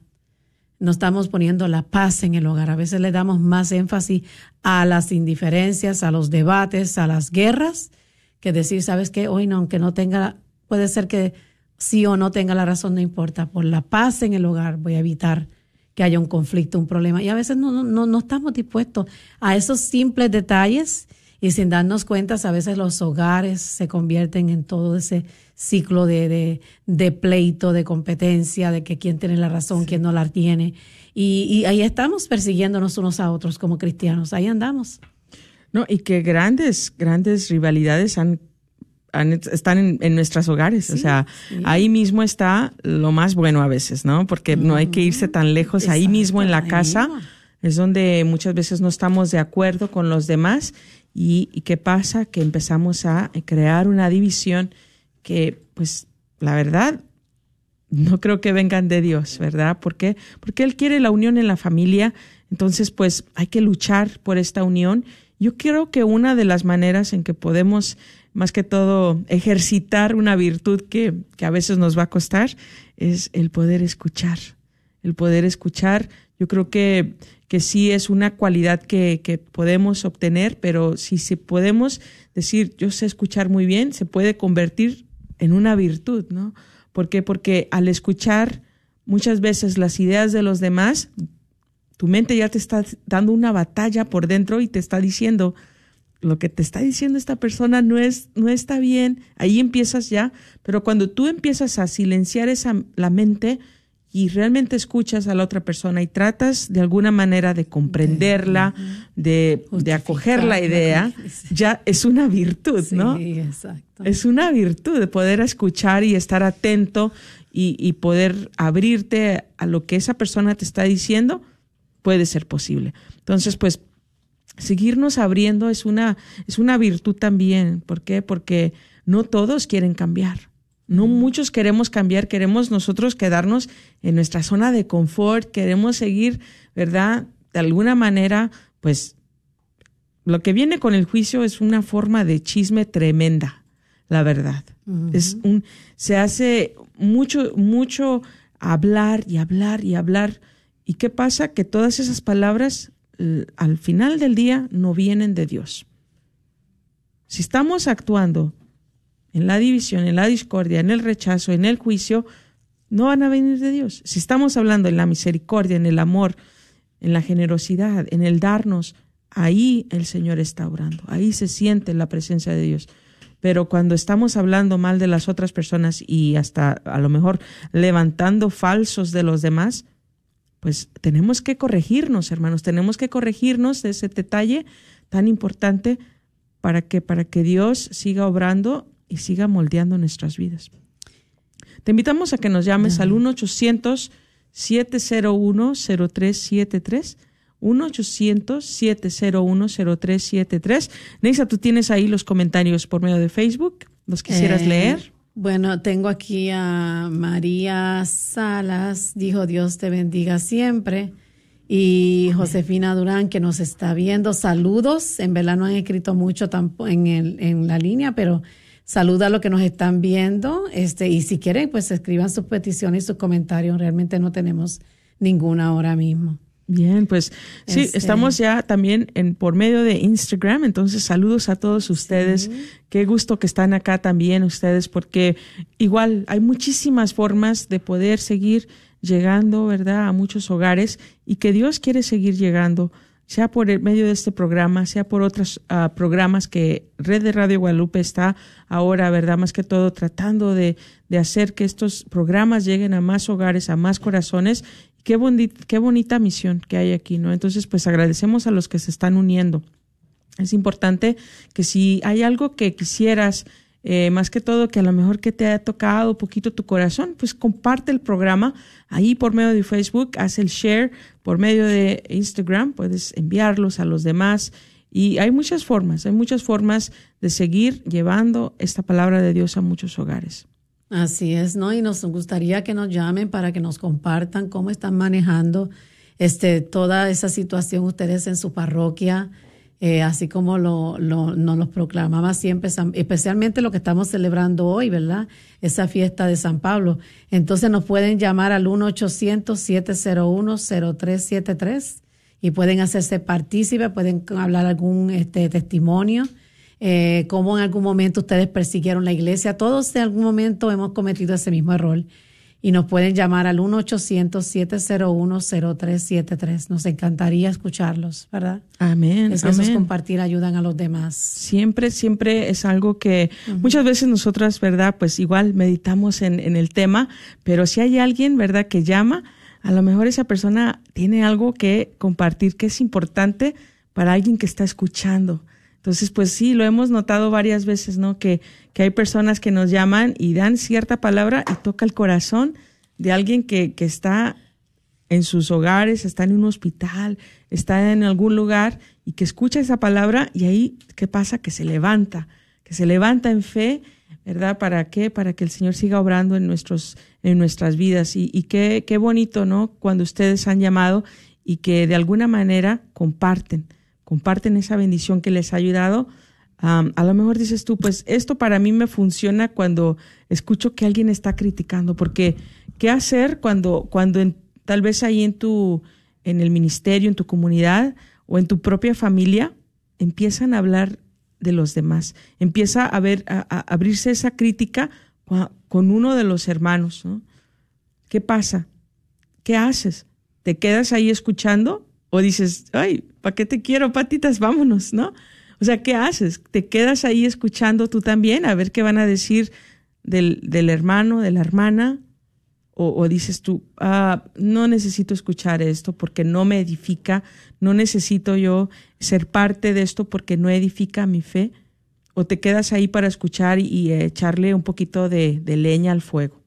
No estamos poniendo la paz en el hogar. A veces le damos más énfasis a las indiferencias, a los debates, a las guerras, que decir, ¿sabes qué? Hoy no, aunque no tenga, puede ser que sí o no tenga la razón, no importa. Por la paz en el hogar voy a evitar que haya un conflicto, un problema. Y a veces no, no, no estamos dispuestos a esos simples detalles y sin darnos cuenta, a veces los hogares se convierten en todo ese ciclo de, de, pleito, de competencia, de que quién tiene la razón, quién no la tiene. Y, y ahí estamos persiguiéndonos unos a otros como cristianos, ahí andamos. No, y que grandes, grandes rivalidades han están en, en nuestros hogares. o sea, ahí mismo está lo más bueno a veces, ¿no? Porque no hay que irse tan lejos. ahí mismo en la casa es donde muchas veces no estamos de acuerdo con los demás. Y, y, qué pasa? Que empezamos a crear una división que, pues, la verdad, no creo que vengan de Dios, ¿verdad? ¿Por qué? Porque Él quiere la unión en la familia. Entonces, pues, hay que luchar por esta unión. Yo creo que una de las maneras en que podemos más que todo ejercitar una virtud que, que a veces nos va a costar, es el poder escuchar. El poder escuchar, yo creo que, que sí es una cualidad que, que podemos obtener, pero si, si podemos decir, yo sé escuchar muy bien, se puede convertir en una virtud, ¿no? ¿Por qué? Porque al escuchar muchas veces las ideas de los demás, tu mente ya te está dando una batalla por dentro y te está diciendo, lo que te está diciendo esta persona no es no está bien, ahí empiezas ya, pero cuando tú empiezas a silenciar esa la mente y realmente escuchas a la otra persona y tratas de alguna manera de comprenderla, de, de acoger la idea, ya es una virtud, ¿no? Sí, exacto. Es una virtud de poder escuchar y estar atento y, y poder abrirte a lo que esa persona te está diciendo, puede ser posible. Entonces, pues seguirnos abriendo es una, es una virtud también. ¿Por qué? Porque no todos quieren cambiar. No muchos queremos cambiar, queremos nosotros quedarnos en nuestra zona de confort, queremos seguir, ¿verdad? De alguna manera, pues lo que viene con el juicio es una forma de chisme tremenda, la verdad. Es un se hace mucho mucho hablar y hablar y hablar y qué pasa que todas esas palabras al final del día no vienen de Dios. Si estamos actuando en la división, en la discordia, en el rechazo, en el juicio, no van a venir de Dios. Si estamos hablando en la misericordia, en el amor, en la generosidad, en el darnos, ahí el Señor está orando, ahí se siente la presencia de Dios. Pero cuando estamos hablando mal de las otras personas y hasta a lo mejor levantando falsos de los demás, pues tenemos que corregirnos, hermanos, tenemos que corregirnos de ese detalle tan importante para que, para que Dios siga obrando y siga moldeando nuestras vidas. Te invitamos a que nos llames al 1-800-701-0373. 1-800-701-0373. Neisa, tú tienes ahí los comentarios por medio de Facebook. ¿Los quisieras eh, leer? Bueno, tengo aquí a María Salas, dijo Dios te bendiga siempre. Y Josefina Durán, que nos está viendo, saludos. En verdad no han escrito mucho en, el, en la línea, pero saluda a los que nos están viendo, este, y si quieren, pues escriban sus peticiones y sus comentarios. Realmente no tenemos ninguna ahora mismo. Bien, pues sí, Este- estamos ya también en por medio de Instagram, entonces saludos a todos ustedes. Qué gusto que están acá también ustedes, porque igual hay muchísimas formas de poder seguir llegando, ¿verdad?, a muchos hogares y que Dios quiere seguir llegando, sea por el medio de este programa, sea por otros ah, programas que Red de Radio Guadalupe está ahora, ¿verdad?, más que todo tratando de, de hacer que estos programas lleguen a más hogares, a más corazones qué, bondi- qué bonita misión que hay aquí, ¿no? Entonces, pues agradecemos a los que se están uniendo. Es importante que si hay algo que quisieras, eh, más que todo que a lo mejor que te ha tocado poquito tu corazón, pues comparte el programa ahí por medio de Facebook, haz el share por medio de Instagram, puedes enviarlos a los demás. Y hay muchas formas, hay muchas formas de seguir llevando esta palabra de Dios a muchos hogares. Así es, ¿no? Y nos gustaría que nos llamen para que nos compartan cómo están manejando este, toda esa situación ustedes en su parroquia, eh, así como lo, lo, nos los proclamaba siempre, especialmente lo que estamos celebrando hoy, ¿verdad? Esa fiesta de San Pablo. Entonces nos pueden llamar al 1-800-701-0373 y pueden hacerse partícipes, pueden hablar algún este, testimonio eh, cómo en algún momento ustedes persiguieron la iglesia. Todos en algún momento hemos cometido ese mismo error. Y nos pueden llamar al 1-800-701-0373. Nos encantaría escucharlos, ¿verdad? Amén. Es que esos compartir ayudan a los demás. siempre, siempre es algo que muchas veces nosotras, ¿verdad? Pues igual meditamos en, en el tema, pero si hay alguien, ¿verdad? Que llama, a lo mejor esa persona tiene algo que compartir que es importante para alguien que está escuchando. Entonces, pues sí, lo hemos notado varias veces, ¿no? Que, que hay personas que nos llaman y dan cierta palabra y toca el corazón de alguien que, que está en sus hogares, está en un hospital, está en algún lugar y que escucha esa palabra y ahí, ¿qué pasa? Que se levanta, que se levanta en fe, ¿verdad? ¿Para qué? Para que el Señor siga obrando en, nuestros, en nuestras vidas. Y, y qué, qué bonito, ¿no? Cuando ustedes han llamado y que de alguna manera comparten, comparten esa bendición que les ha ayudado. A lo mejor dices tú, pues esto para mí me funciona cuando escucho que alguien está criticando, porque ¿qué hacer cuando, cuando en- tal vez ahí en tu, en el ministerio, en tu comunidad o en tu propia familia empiezan a hablar de los demás, empieza a ver, a, abrirse esa crítica con uno de los hermanos, ¿no? ¿Qué pasa? ¿Qué haces? ¿Te quedas ahí escuchando o dices, ay, ¿para qué te quiero, patitas? Vámonos, ¿no? O sea, ¿qué haces? ¿Te quedas ahí escuchando tú también a ver qué van a decir del, del hermano, de la hermana? O, dices tú, ah, no necesito escuchar esto porque no me edifica, no necesito yo ser parte de esto porque no edifica mi fe. O te quedas ahí para escuchar y, y echarle un poquito de, de leña al fuego.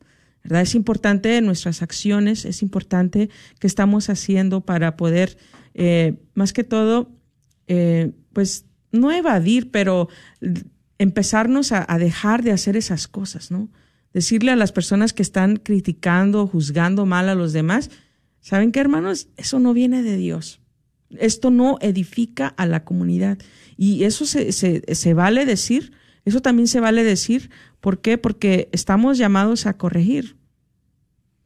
Es importante nuestras acciones, es importante que estamos haciendo para poder, eh, más que todo, eh, pues no evadir, pero empezarnos a, dejar de hacer esas cosas, ¿no? Decirle a las personas que están criticando, juzgando mal a los demás, ¿saben qué, hermanos? Eso no viene de Dios. Esto no edifica a la comunidad. Y eso se vale decir, eso también se vale decir. ¿Por qué? Porque estamos llamados a corregir.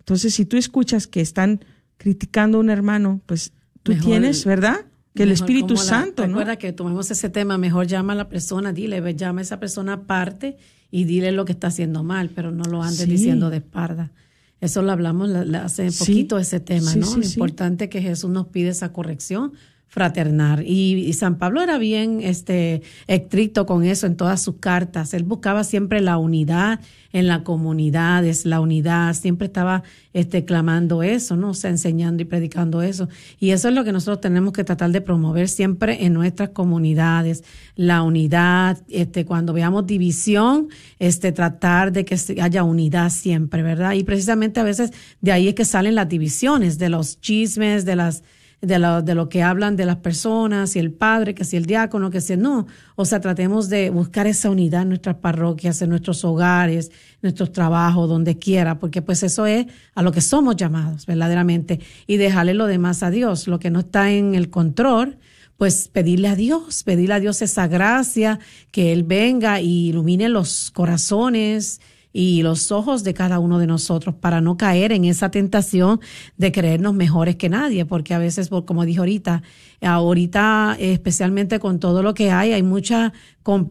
Entonces, si tú escuchas que están criticando a un hermano, pues tú Mejor- tienes, ¿verdad? Que el Espíritu la- Santo, ¿no? Recuerda que tomemos ese tema, mejor llama a la persona, dile, llama a esa persona aparte y dile lo que está haciendo mal, pero no lo andes Sí. diciendo de espalda. Eso lo hablamos la- la- hace Sí. poquito, ese tema, Sí, ¿no? lo importante que Jesús nos pide esa corrección fraternal. Y, San Pablo era bien este, estricto con eso en todas sus cartas. Él buscaba siempre la unidad en la comunidad, es la unidad, siempre estaba este, clamando eso, ¿no? O sea, enseñando y predicando eso. Y eso es lo que nosotros tenemos que tratar de promover siempre en nuestras comunidades, la unidad, este, cuando veamos división, este, tratar de que haya unidad siempre, ¿verdad? Y precisamente a veces de ahí es que salen las divisiones, de los chismes, de las de lo, de lo que hablan de las personas, si el padre, que si el diácono, que si no. O sea, tratemos de buscar esa unidad en nuestras parroquias, en nuestros hogares, nuestros trabajos, donde quiera, porque pues eso es a lo que somos llamados verdaderamente y dejarle lo demás a Dios, lo que no está en el control, pues pedirle a Dios, pedirle a Dios esa gracia, que Él venga y ilumine los corazones y los ojos de cada uno de nosotros para no caer en esa tentación de creernos mejores que nadie, porque a veces, como dije ahorita, ahorita especialmente con todo lo que hay, hay mucha,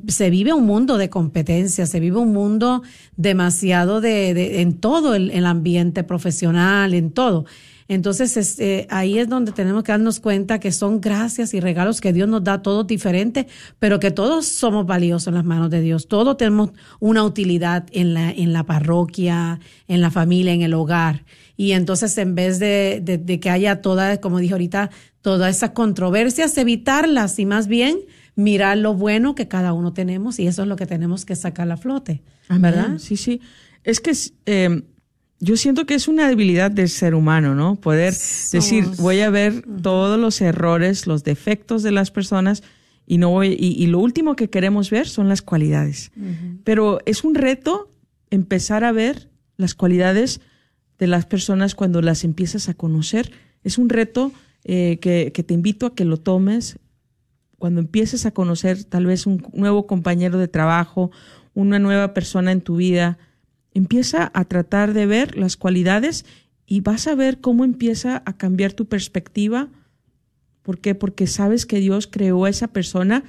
se vive un mundo de competencia, se vive un mundo demasiado de, en todo el, el ambiente profesional, en todo. Entonces, este, ahí es donde tenemos que darnos cuenta que son gracias y regalos que Dios nos da, todos diferentes, pero que todos somos valiosos en las manos de Dios. Todos tenemos una utilidad en la, en la parroquia, en la familia, en el hogar. Y entonces, en vez de, de, que haya toda, como dije ahorita, todas esas controversias, evitarlas y más bien mirar lo bueno que cada uno tenemos y eso es lo que tenemos que sacar a flote, ¿verdad? Sí, sí. Es que eh, yo siento que es una debilidad del ser humano, ¿no? Poder decir, voy a ver todos los errores, los defectos de las personas y no voy, y, lo último que queremos ver son las cualidades. Pero es un reto empezar a ver las cualidades de las personas cuando las empiezas a conocer. Es un reto eh, que, que te invito a que lo tomes cuando empieces a conocer tal vez un nuevo compañero de trabajo, una nueva persona en tu vida Empieza a tratar de ver las cualidades y vas a ver cómo empieza a cambiar tu perspectiva. ¿Por qué? Porque sabes que Dios creó a esa persona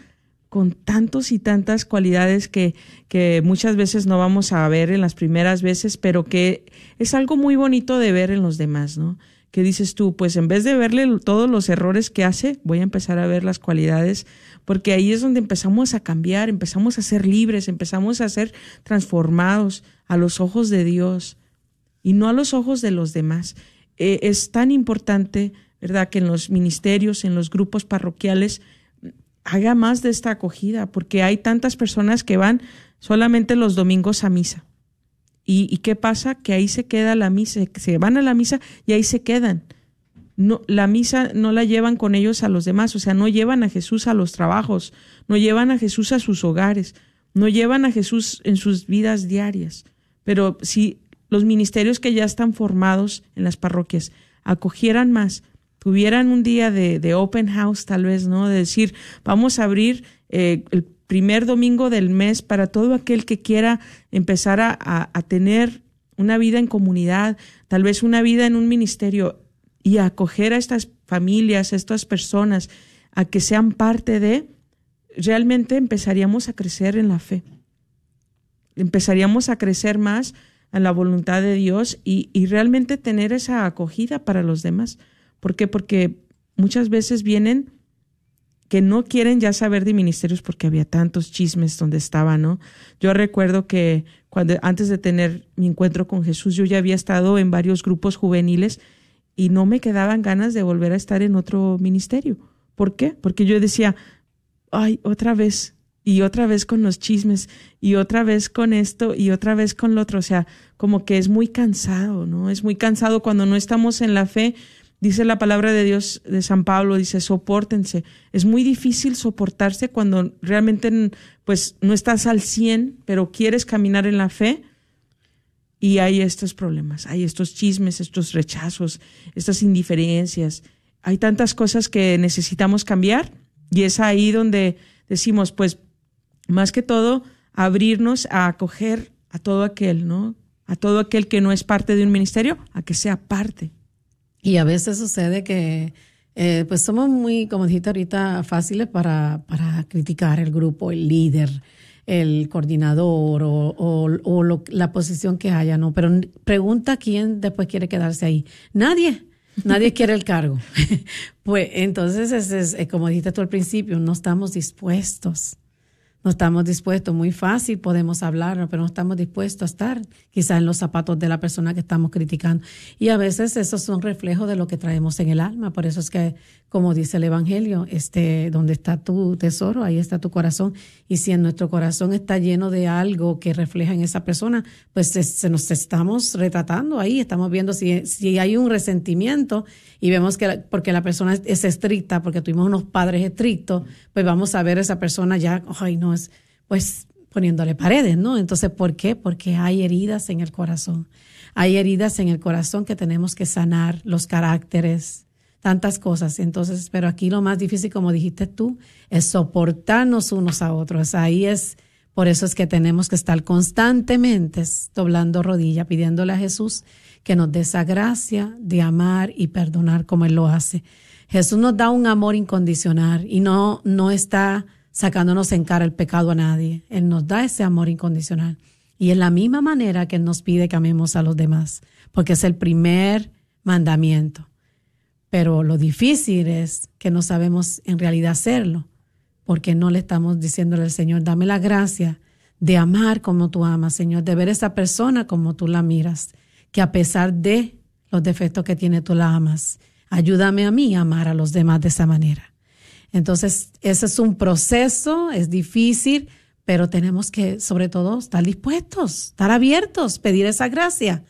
con tantos y tantas cualidades que, que muchas veces no vamos a ver en las primeras veces, pero que es algo muy bonito de ver en los demás, ¿no? Que dices tú, pues en vez de verle todos los errores que hace, voy a empezar a ver las cualidades, porque ahí es donde empezamos a cambiar, empezamos a ser libres, empezamos a ser transformados, a los ojos de Dios y no a los ojos de los demás. Eh, es tan importante, ¿verdad?, que en los ministerios, en los grupos parroquiales, haga más de esta acogida, porque hay tantas personas que van solamente los domingos a misa. ¿Y, y qué pasa? Que ahí se queda la misa, se van a la misa y ahí se quedan. No, la misa no la llevan con ellos a los demás, o sea, no llevan a Jesús a los trabajos, no llevan a Jesús a sus hogares, no llevan a Jesús en sus vidas diarias. Pero si los ministerios que ya están formados en las parroquias acogieran más, tuvieran un día de, open house tal vez, ¿no? De decir, vamos a abrir eh, el primer domingo del mes para todo aquel que quiera empezar a, tener una vida en comunidad, tal vez una vida en un ministerio y acoger a estas familias, a estas personas, a que sean parte de, realmente empezaríamos a crecer en la fe empezaríamos a crecer más en la voluntad de Dios y, y realmente tener esa acogida para los demás. ¿Por qué? Porque muchas veces vienen que no quieren ya saber de ministerios porque había tantos chismes donde estaba, ¿no? Yo recuerdo que cuando antes de tener mi encuentro con Jesús, yo ya había estado en varios grupos juveniles y no me quedaban ganas de volver a estar en otro ministerio. ¿Por qué? Porque yo decía, ay, otra vez, y otra vez con los chismes y otra vez con esto y otra vez con lo otro. O sea, como que es muy cansado, ¿no? Es muy cansado cuando no estamos en la fe. Dice la palabra de Dios de San Pablo, dice, soportense. Es muy difícil soportarse cuando realmente pues no estás al 100, pero quieres caminar en la fe y hay estos problemas, hay estos chismes, estos rechazos, estas indiferencias. Hay tantas cosas que necesitamos cambiar y es ahí donde decimos, pues más que todo, abrirnos a acoger a todo aquel, ¿no? A todo aquel que no es parte de un ministerio, a que sea parte. Y a veces sucede que, eh, pues somos muy, como dijiste ahorita, fáciles para, para criticar el grupo, el líder, el coordinador o, o, la posición que haya, ¿no? Pero pregunta quién después quiere quedarse ahí. Nadie. Nadie quiere el cargo. [LAUGHS] pues entonces, es, es, como dijiste tú al principio, no estamos dispuestos no estamos dispuestos, muy fácil podemos hablar, pero no estamos dispuestos a estar quizás en los zapatos de la persona que estamos criticando. Y a veces esos son reflejos de lo que traemos en el alma. Por eso es que, como dice el Evangelio, este, donde está tu tesoro, ahí está tu corazón. Y si en nuestro corazón está lleno de algo que refleja en esa persona, pues se, nos estamos retratando ahí, estamos viendo si, si hay un resentimiento y vemos que porque la persona es, estricta, porque tuvimos unos padres estrictos, pues vamos a ver a esa persona ya, ay, no, es, pues poniéndole paredes, ¿no? Entonces, ¿por qué? Porque hay heridas en el corazón. Hay heridas en el corazón que tenemos que sanar, los caracteres, tantas cosas. Entonces, pero aquí lo más difícil, como dijiste tú, es soportarnos unos a otros. Ahí es, por eso es que tenemos que estar constantemente doblando rodilla, pidiéndole a Jesús que nos dé esa gracia de amar y perdonar como Él lo hace. Jesús nos da un amor incondicional y no, no está sacándonos en cara el pecado a nadie. Él nos da ese amor incondicional. Y en la misma manera que Él nos pide que amemos a los demás, porque es el primer mandamiento. Pero lo difícil es que no sabemos en realidad hacerlo, porque no le estamos diciéndole al Señor, dame la gracia de amar como tú amas, Señor, de ver a esa persona como tú la miras, que a pesar de los defectos que tiene, tú la amas. Ayúdame a mí a amar a los demás de esa manera. Entonces, ese es un proceso, es difícil, pero tenemos que, sobre todo, estar dispuestos, estar abiertos, pedir esa gracia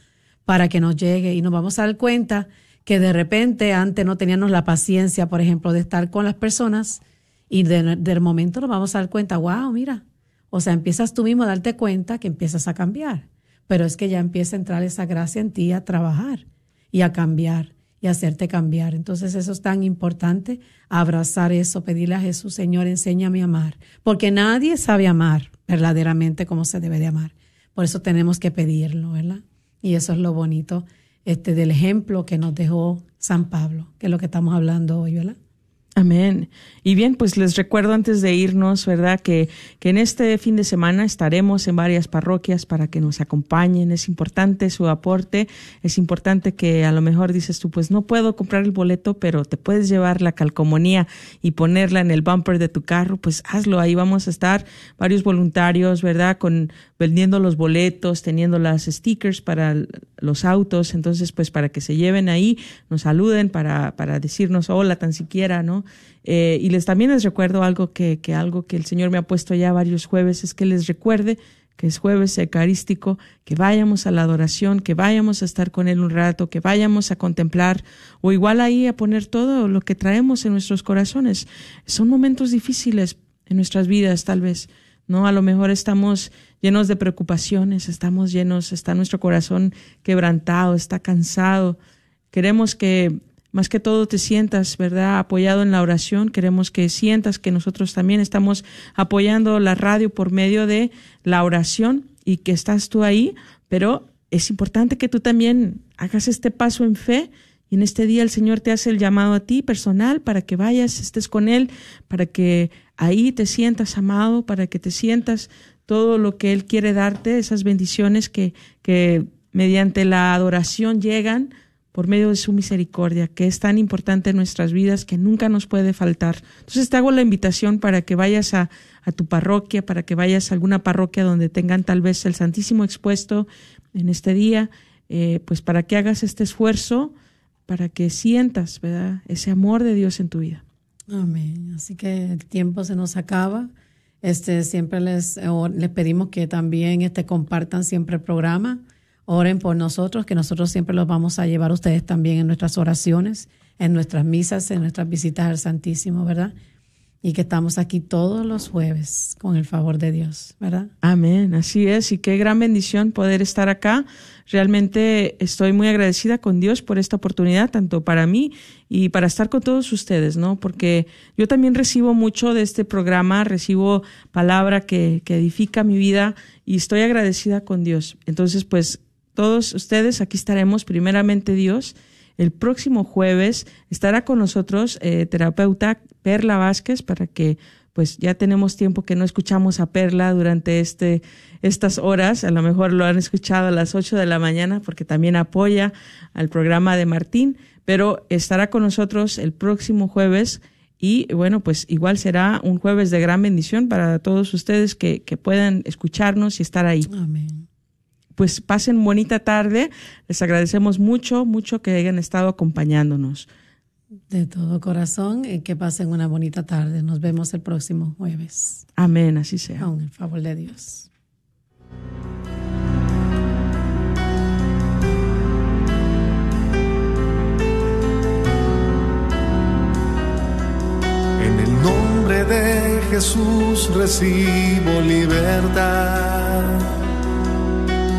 para que nos llegue. Y nos vamos a dar cuenta que de repente antes no teníamos la paciencia, por ejemplo, de estar con las personas y de, del momento nos vamos a dar cuenta, wow, mira, o sea, empiezas tú mismo a darte cuenta que empiezas a cambiar, pero es que ya empieza a entrar esa gracia en ti a trabajar y a cambiar y hacerte cambiar. Entonces eso es tan importante, abrazar eso, pedirle a Jesús, Señor, enséñame a amar, porque nadie sabe amar verdaderamente como se debe de amar. Por eso tenemos que pedirlo, ¿verdad? Y eso es lo bonito este, del ejemplo que nos dejó San Pablo, que es lo que estamos hablando hoy, ¿verdad? Amén. Y bien, pues les recuerdo antes de irnos, ¿verdad? Que, que en este fin de semana estaremos en varias parroquias para que nos acompañen. Es importante su aporte. Es importante que a lo mejor dices tú, pues no puedo comprar el boleto, pero te puedes llevar la calcomanía y ponerla en el bumper de tu carro. Pues hazlo. Ahí vamos a estar varios voluntarios, ¿verdad? Con vendiendo los boletos, teniendo las stickers para los autos. Entonces, pues para que se lleven ahí, nos saluden para, para decirnos hola tan siquiera, ¿no? Eh, y les también les recuerdo algo que, que algo que el Señor me ha puesto ya varios jueves, es que les recuerde que es jueves eucarístico, que vayamos a la adoración, que vayamos a estar con Él un rato, que vayamos a contemplar o igual ahí a poner todo lo que traemos en nuestros corazones. Son momentos difíciles en nuestras vidas, tal vez, ¿no? A lo mejor estamos llenos de preocupaciones, estamos llenos, está nuestro corazón quebrantado, está cansado. Queremos que más que todo te sientas, ¿verdad? Apoyado en la oración. Queremos que sientas que nosotros también estamos apoyando la radio por medio de la oración y que estás tú ahí, pero es importante que tú también hagas este paso en fe y en este día el Señor te hace el llamado a ti personal para que vayas, estés con Él, para que ahí te sientas amado, para que te sientas todo lo que Él quiere darte, esas bendiciones que, que mediante la adoración llegan por medio de su misericordia, que es tan importante en nuestras vidas que nunca nos puede faltar. Entonces te hago la invitación para que vayas a, a tu parroquia, para que vayas a alguna parroquia donde tengan tal vez el Santísimo expuesto en este día, eh, pues para que hagas este esfuerzo, para que sientas, ¿verdad?, ese amor de Dios en tu vida. Amén. Así que el tiempo se nos acaba. Este, siempre les, les pedimos que también este, compartan siempre el programa Oren por nosotros, que nosotros siempre los vamos a llevar ustedes también en nuestras oraciones, en nuestras misas, en nuestras visitas al Santísimo, ¿verdad? Y que estamos aquí todos los jueves con el favor de Dios, ¿verdad? Amén, así es. Y qué gran bendición poder estar acá. Realmente estoy muy agradecida con Dios por esta oportunidad, tanto para mí y para estar con todos ustedes, ¿no? Porque yo también recibo mucho de este programa, recibo palabra que, que edifica mi vida y estoy agradecida con Dios. Entonces, pues todos ustedes, aquí estaremos, primeramente Dios. El próximo jueves estará con nosotros eh, terapeuta Perla Vázquez para que pues ya tenemos tiempo que no escuchamos a Perla durante este, estas horas. A lo mejor lo han escuchado a las 8 de la mañana porque también apoya al programa de Martín, pero estará con nosotros el próximo jueves y bueno, pues igual será un jueves de gran bendición para todos ustedes que, que puedan escucharnos y estar ahí. Amén pues pasen bonita tarde. Les agradecemos mucho, mucho que hayan estado acompañándonos. De todo corazón, y que pasen una bonita tarde. Nos vemos el próximo jueves. Amén, así sea. Con el favor de Dios. En el nombre de Jesús recibo libertad.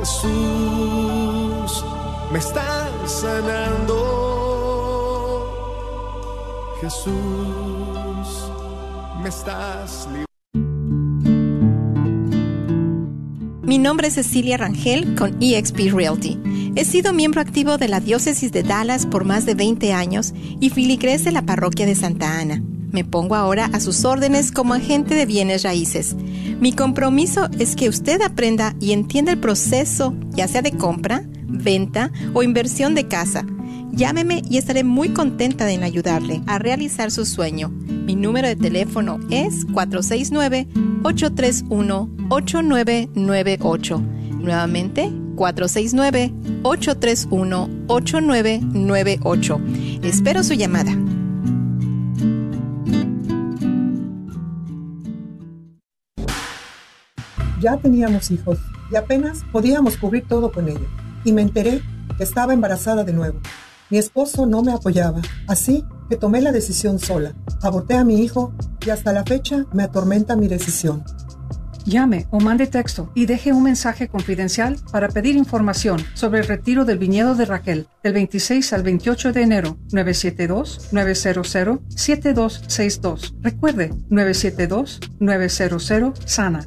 Jesús, me estás sanando. Jesús, me estás Mi nombre es Cecilia Rangel con eXp Realty. He sido miembro activo de la Diócesis de Dallas por más de 20 años y filigres de la Parroquia de Santa Ana. Me pongo ahora a sus órdenes como agente de bienes raíces. Mi compromiso es que usted aprenda y entienda el proceso, ya sea de compra, venta o inversión de casa Llámeme y estaré muy contenta en ayudarle a realizar su sueño. Mi número de teléfono es 469-831-8998. Nuevamente, 469-831-8998. Espero su llamada. Ya teníamos hijos y apenas podíamos cubrir todo con ellos. Y me enteré que estaba embarazada de nuevo. Mi esposo no me apoyaba, así que tomé la decisión sola. Aborté a mi hijo y hasta la fecha me atormenta mi decisión. Llame o mande texto y deje un mensaje confidencial para pedir información sobre el retiro del viñedo de Raquel del 26 al 28 de enero 972-900-7262. Recuerde 972-900 Sana.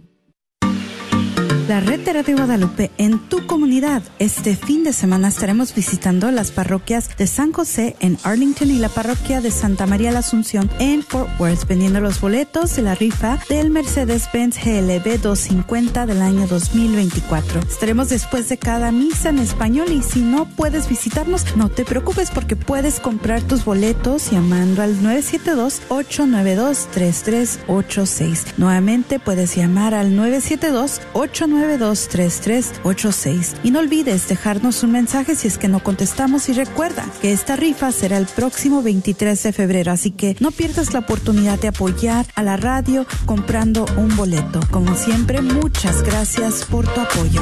La Red de Guadalupe en tu comunidad. Este fin de semana estaremos visitando las parroquias de San José en Arlington y la parroquia de Santa María la Asunción en Fort Worth, vendiendo los boletos de la rifa del Mercedes-Benz GLB 250 del año 2024. Estaremos después de cada misa en español y si no puedes visitarnos, no te preocupes porque puedes comprar tus boletos llamando al 972-892-3386. Nuevamente puedes llamar al 972 892 923386 y no olvides dejarnos un mensaje si es que no contestamos y recuerda que esta rifa será el próximo 23 de febrero, así que no pierdas la oportunidad de apoyar a la radio comprando un boleto. Como siempre, muchas gracias por tu apoyo.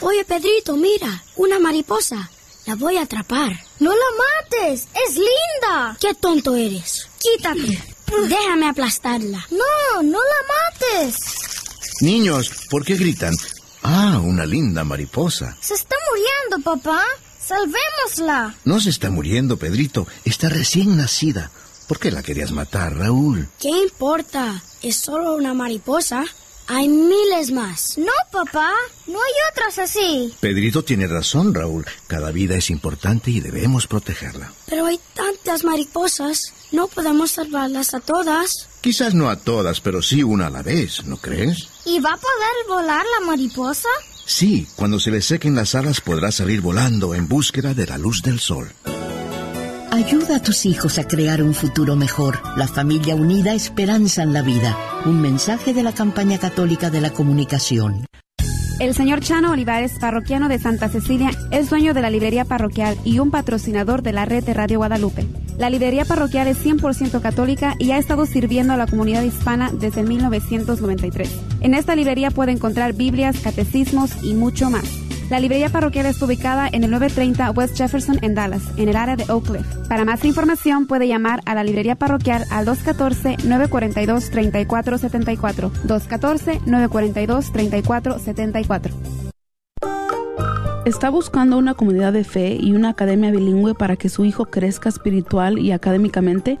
Oye, Pedrito, mira, una mariposa. La voy a atrapar. No la mates, es linda. Qué tonto eres. Quítate. Déjame aplastarla. No, no la mates. Niños, ¿por qué gritan? Ah, una linda mariposa. Se está muriendo, papá. Salvémosla. No se está muriendo, Pedrito. Está recién nacida. ¿Por qué la querías matar, Raúl? ¿Qué importa? Es solo una mariposa. Hay miles más. No, papá. No hay otras así. Pedrito tiene razón, Raúl. Cada vida es importante y debemos protegerla. Pero hay tantas mariposas. No podemos salvarlas a todas. Quizás no a todas, pero sí una a la vez, ¿no crees? ¿Y va a poder volar la mariposa? Sí, cuando se le sequen las alas podrá salir volando en búsqueda de la luz del sol. Ayuda a tus hijos a crear un futuro mejor. La familia unida esperanza en la vida. Un mensaje de la campaña católica de la comunicación. El señor Chano Olivares, parroquiano de Santa Cecilia, es dueño de la librería parroquial y un patrocinador de la red de Radio Guadalupe. La librería parroquial es 100% católica y ha estado sirviendo a la comunidad hispana desde 1993. En esta librería puede encontrar Biblias, catecismos y mucho más. La librería parroquial está ubicada en el 930 West Jefferson en Dallas, en el área de Oak Cliff. Para más información puede llamar a la librería parroquial al 214-942-3474. 214-942-3474. ¿Está buscando una comunidad de fe y una academia bilingüe para que su hijo crezca espiritual y académicamente?